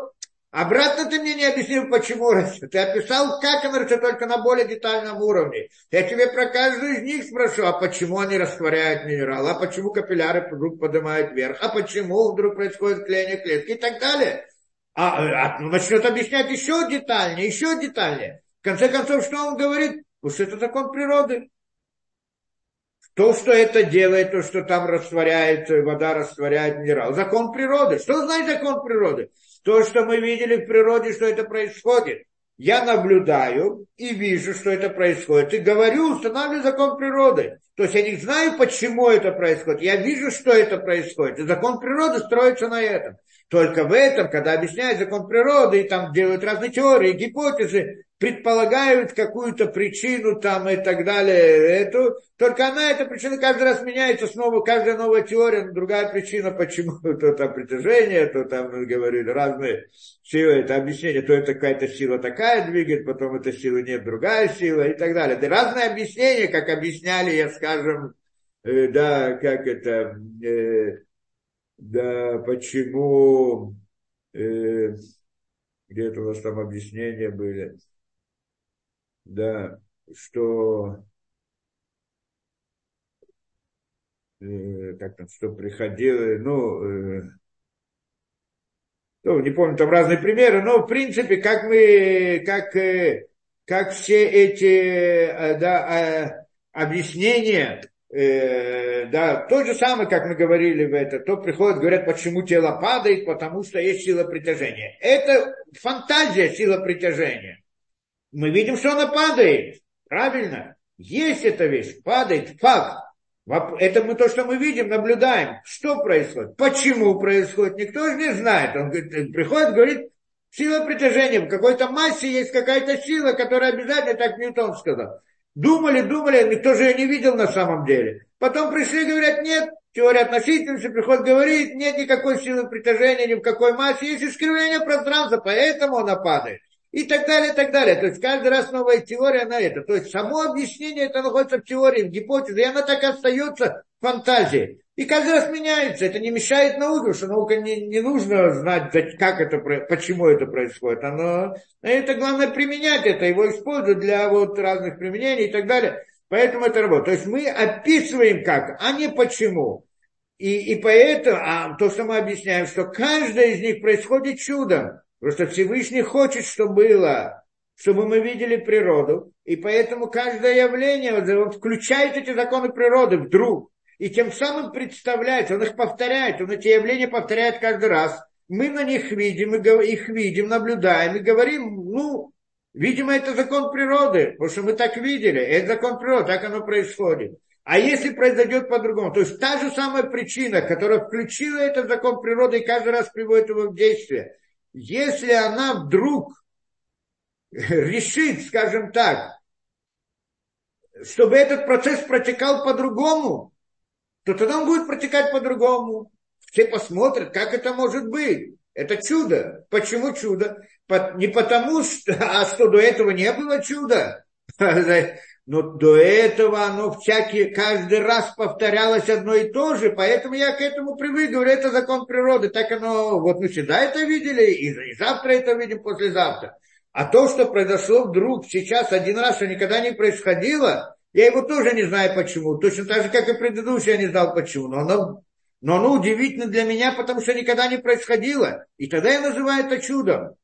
Обратно ты мне не объяснил, почему растет. Ты описал, как оно растет, только на более детальном уровне. Я тебе про каждую из них спрошу, а почему они растворяют минералы, а почему капилляры вдруг поднимают вверх, а почему вдруг происходит клеение клетки и так далее. А, а ну, начнет объяснять еще детальнее, еще детальнее. Конце концов, что он говорит? Что это закон природы. То, что это делает, то, что там растворяется, вода растворяет минерал. Закон природы. Что значит закон природы? То, что мы видели в природе, что это происходит. Я наблюдаю и вижу, что это происходит. И говорю, устанавливаю закон природы. То есть я не знаю, почему это происходит. Я вижу, что это происходит. И закон природы строится на этом. Только в этом, когда объясняют закон природы, и там делают разные теории, гипотезы, предполагают какую-то причину там и так далее, эту, только она, эта причина каждый раз меняется снова, каждая новая теория, другая причина, почему, [LAUGHS] то там притяжение, то там, мы говорили, разные силы, это объяснение, то это какая-то сила такая двигает, потом эта сила нет, другая сила и так далее. Это разные объяснения, как объясняли, я скажем, э, да, как это, э, да, почему, э, где-то у нас там объяснения были, да, что э, как там, что приходило, ну, э, ну, не помню, там разные примеры, но в принципе, как мы, как, э, как все эти да, э, объяснения, да, то же самое, как мы говорили в это, то приходят, говорят, почему тело падает, потому что есть сила притяжения. Это фантазия сила притяжения мы видим, что она падает. Правильно? Есть эта вещь, падает, факт. Это мы то, что мы видим, наблюдаем. Что происходит? Почему происходит? Никто же не знает. Он говорит, приходит, говорит, сила притяжения. В какой-то массе есть какая-то сила, которая обязательно, так Ньютон сказал. Думали, думали, никто же ее не видел на самом деле. Потом пришли, говорят, нет, теория относительности, приходит, говорит, нет никакой силы притяжения ни в какой массе, есть искривление пространства, поэтому она падает и так далее, и так далее. То есть каждый раз новая теория на это. То есть само объяснение это находится в теории, в гипотезе, и она так и остается в фантазии. И каждый раз меняется. Это не мешает науке, что наука не, не нужно знать, как это, почему это происходит. Оно, это главное применять это, его использовать для вот разных применений и так далее. Поэтому это работает. То есть мы описываем как, а не почему. И, и поэтому, а то, что мы объясняем, что каждое из них происходит чудом. Просто Всевышний хочет, чтобы было, чтобы мы видели природу. И поэтому каждое явление, он включает эти законы природы вдруг. И тем самым представляет, он их повторяет, он эти явления повторяет каждый раз. Мы на них видим, их видим, наблюдаем и говорим, ну, видимо, это закон природы, потому что мы так видели, это закон природы, так оно происходит. А если произойдет по-другому, то есть та же самая причина, которая включила этот закон природы и каждый раз приводит его в действие, если она вдруг решит, скажем так, чтобы этот процесс протекал по-другому, то тогда он будет протекать по-другому. Все посмотрят, как это может быть. Это чудо. Почему чудо? Не потому, что, а что до этого не было чуда. [LAUGHS] Но до этого оно всякие, каждый раз повторялось одно и то же, поэтому я к этому привык, говорю, это закон природы, так оно, вот мы всегда это видели, и, завтра это видим, послезавтра. А то, что произошло вдруг сейчас один раз, что никогда не происходило, я его тоже не знаю почему. Точно так же, как и предыдущий, я не знал почему. Но оно, но оно удивительно для меня, потому что никогда не происходило. И тогда я называю это чудом.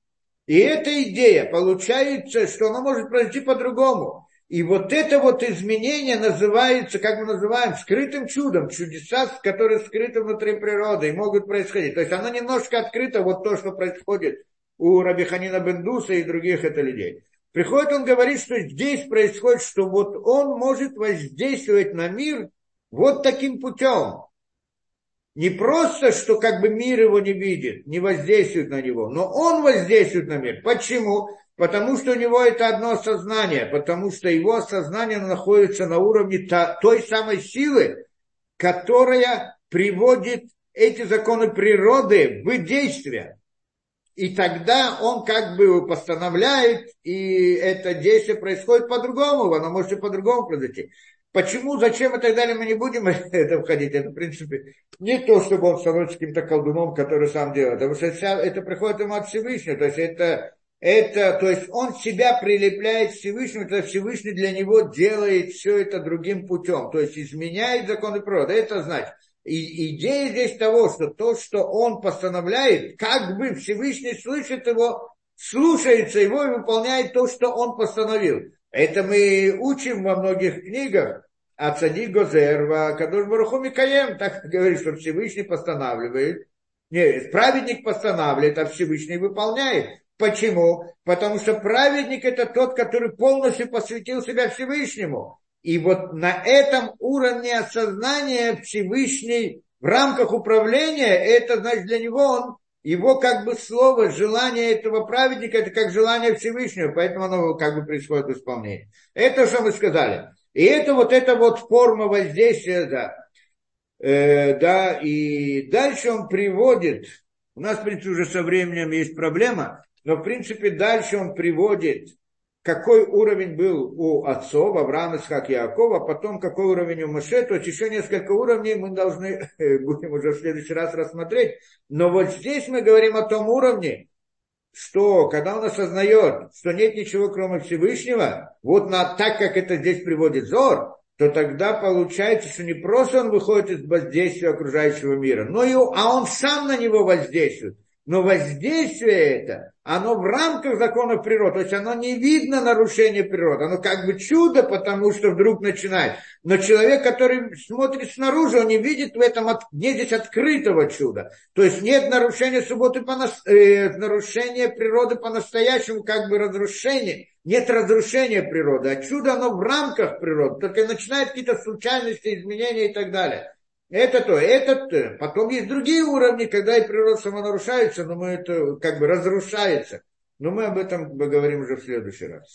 И эта идея получается, что оно может произойти по-другому. И вот это вот изменение называется, как мы называем, скрытым чудом, чудеса, которые скрыты внутри природы и могут происходить. То есть оно немножко открыто, вот то, что происходит у Рабиханина Бендуса и других это людей. Приходит, он говорит, что здесь происходит, что вот он может воздействовать на мир Вот таким путем. Не просто, что как бы мир его не видит, не воздействует на него, но он воздействует на мир. Почему? Потому что у него это одно сознание, потому что его сознание находится на уровне той самой силы, которая приводит эти законы природы в действие. И тогда он как бы постановляет, и это действие происходит по-другому, оно может и по-другому произойти. Почему, зачем и так далее, мы не будем [LAUGHS] это входить. Это, в принципе, не то, чтобы он становится каким-то колдуном, который сам делает. Потому что это приходит ему от Всевышнего. То есть это, это, то есть он себя прилепляет к Всевышнему, то Всевышний для него делает все это другим путем. То есть изменяет законы природы. Это значит, и идея здесь того, что то, что он постановляет, как бы Всевышний слышит его, слушается его и выполняет то, что он постановил. Это мы учим во многих книгах. А цадик Гозерва, Кадош Баруху Микаем, так говорит, что Всевышний постанавливает. Нет, праведник постанавливает, а Всевышний выполняет. Почему? Потому что праведник это тот, который полностью посвятил себя Всевышнему. И вот на этом уровне осознания Всевышний в рамках управления, это значит для него он его как бы слово, желание этого праведника, это как желание Всевышнего, поэтому оно как бы происходит в исполнении. Это, что мы сказали. И это вот эта вот форма воздействия, да. Э, да, и дальше он приводит, у нас, в принципе, уже со временем есть проблема, но, в принципе, дальше он приводит какой уровень был у отцов, Авраама, Исхак, Якова, потом какой уровень у Моше, то есть еще несколько уровней мы должны, [LAUGHS] будем уже в следующий раз рассмотреть. Но вот здесь мы говорим о том уровне, что когда он осознает, что нет ничего кроме Всевышнего, вот на, так как это здесь приводит Зор, то тогда получается, что не просто он выходит из воздействия окружающего мира, но и, а он сам на него воздействует. Но воздействие это, оно в рамках законов природы, то есть оно не видно нарушение природы, оно как бы чудо, потому что вдруг начинает. Но человек, который смотрит снаружи, он не видит в этом, нет здесь открытого чуда. То есть нет нарушения субботы, по, э, нарушения природы по-настоящему, как бы разрушения. Нет разрушения природы, а чудо оно в рамках природы, только начинает какие-то случайности, изменения и так далее. Это то, этот, э, потом есть другие уровни, когда и природа сама нарушается, но мы это как бы разрушается. Но мы об этом поговорим уже в следующий раз.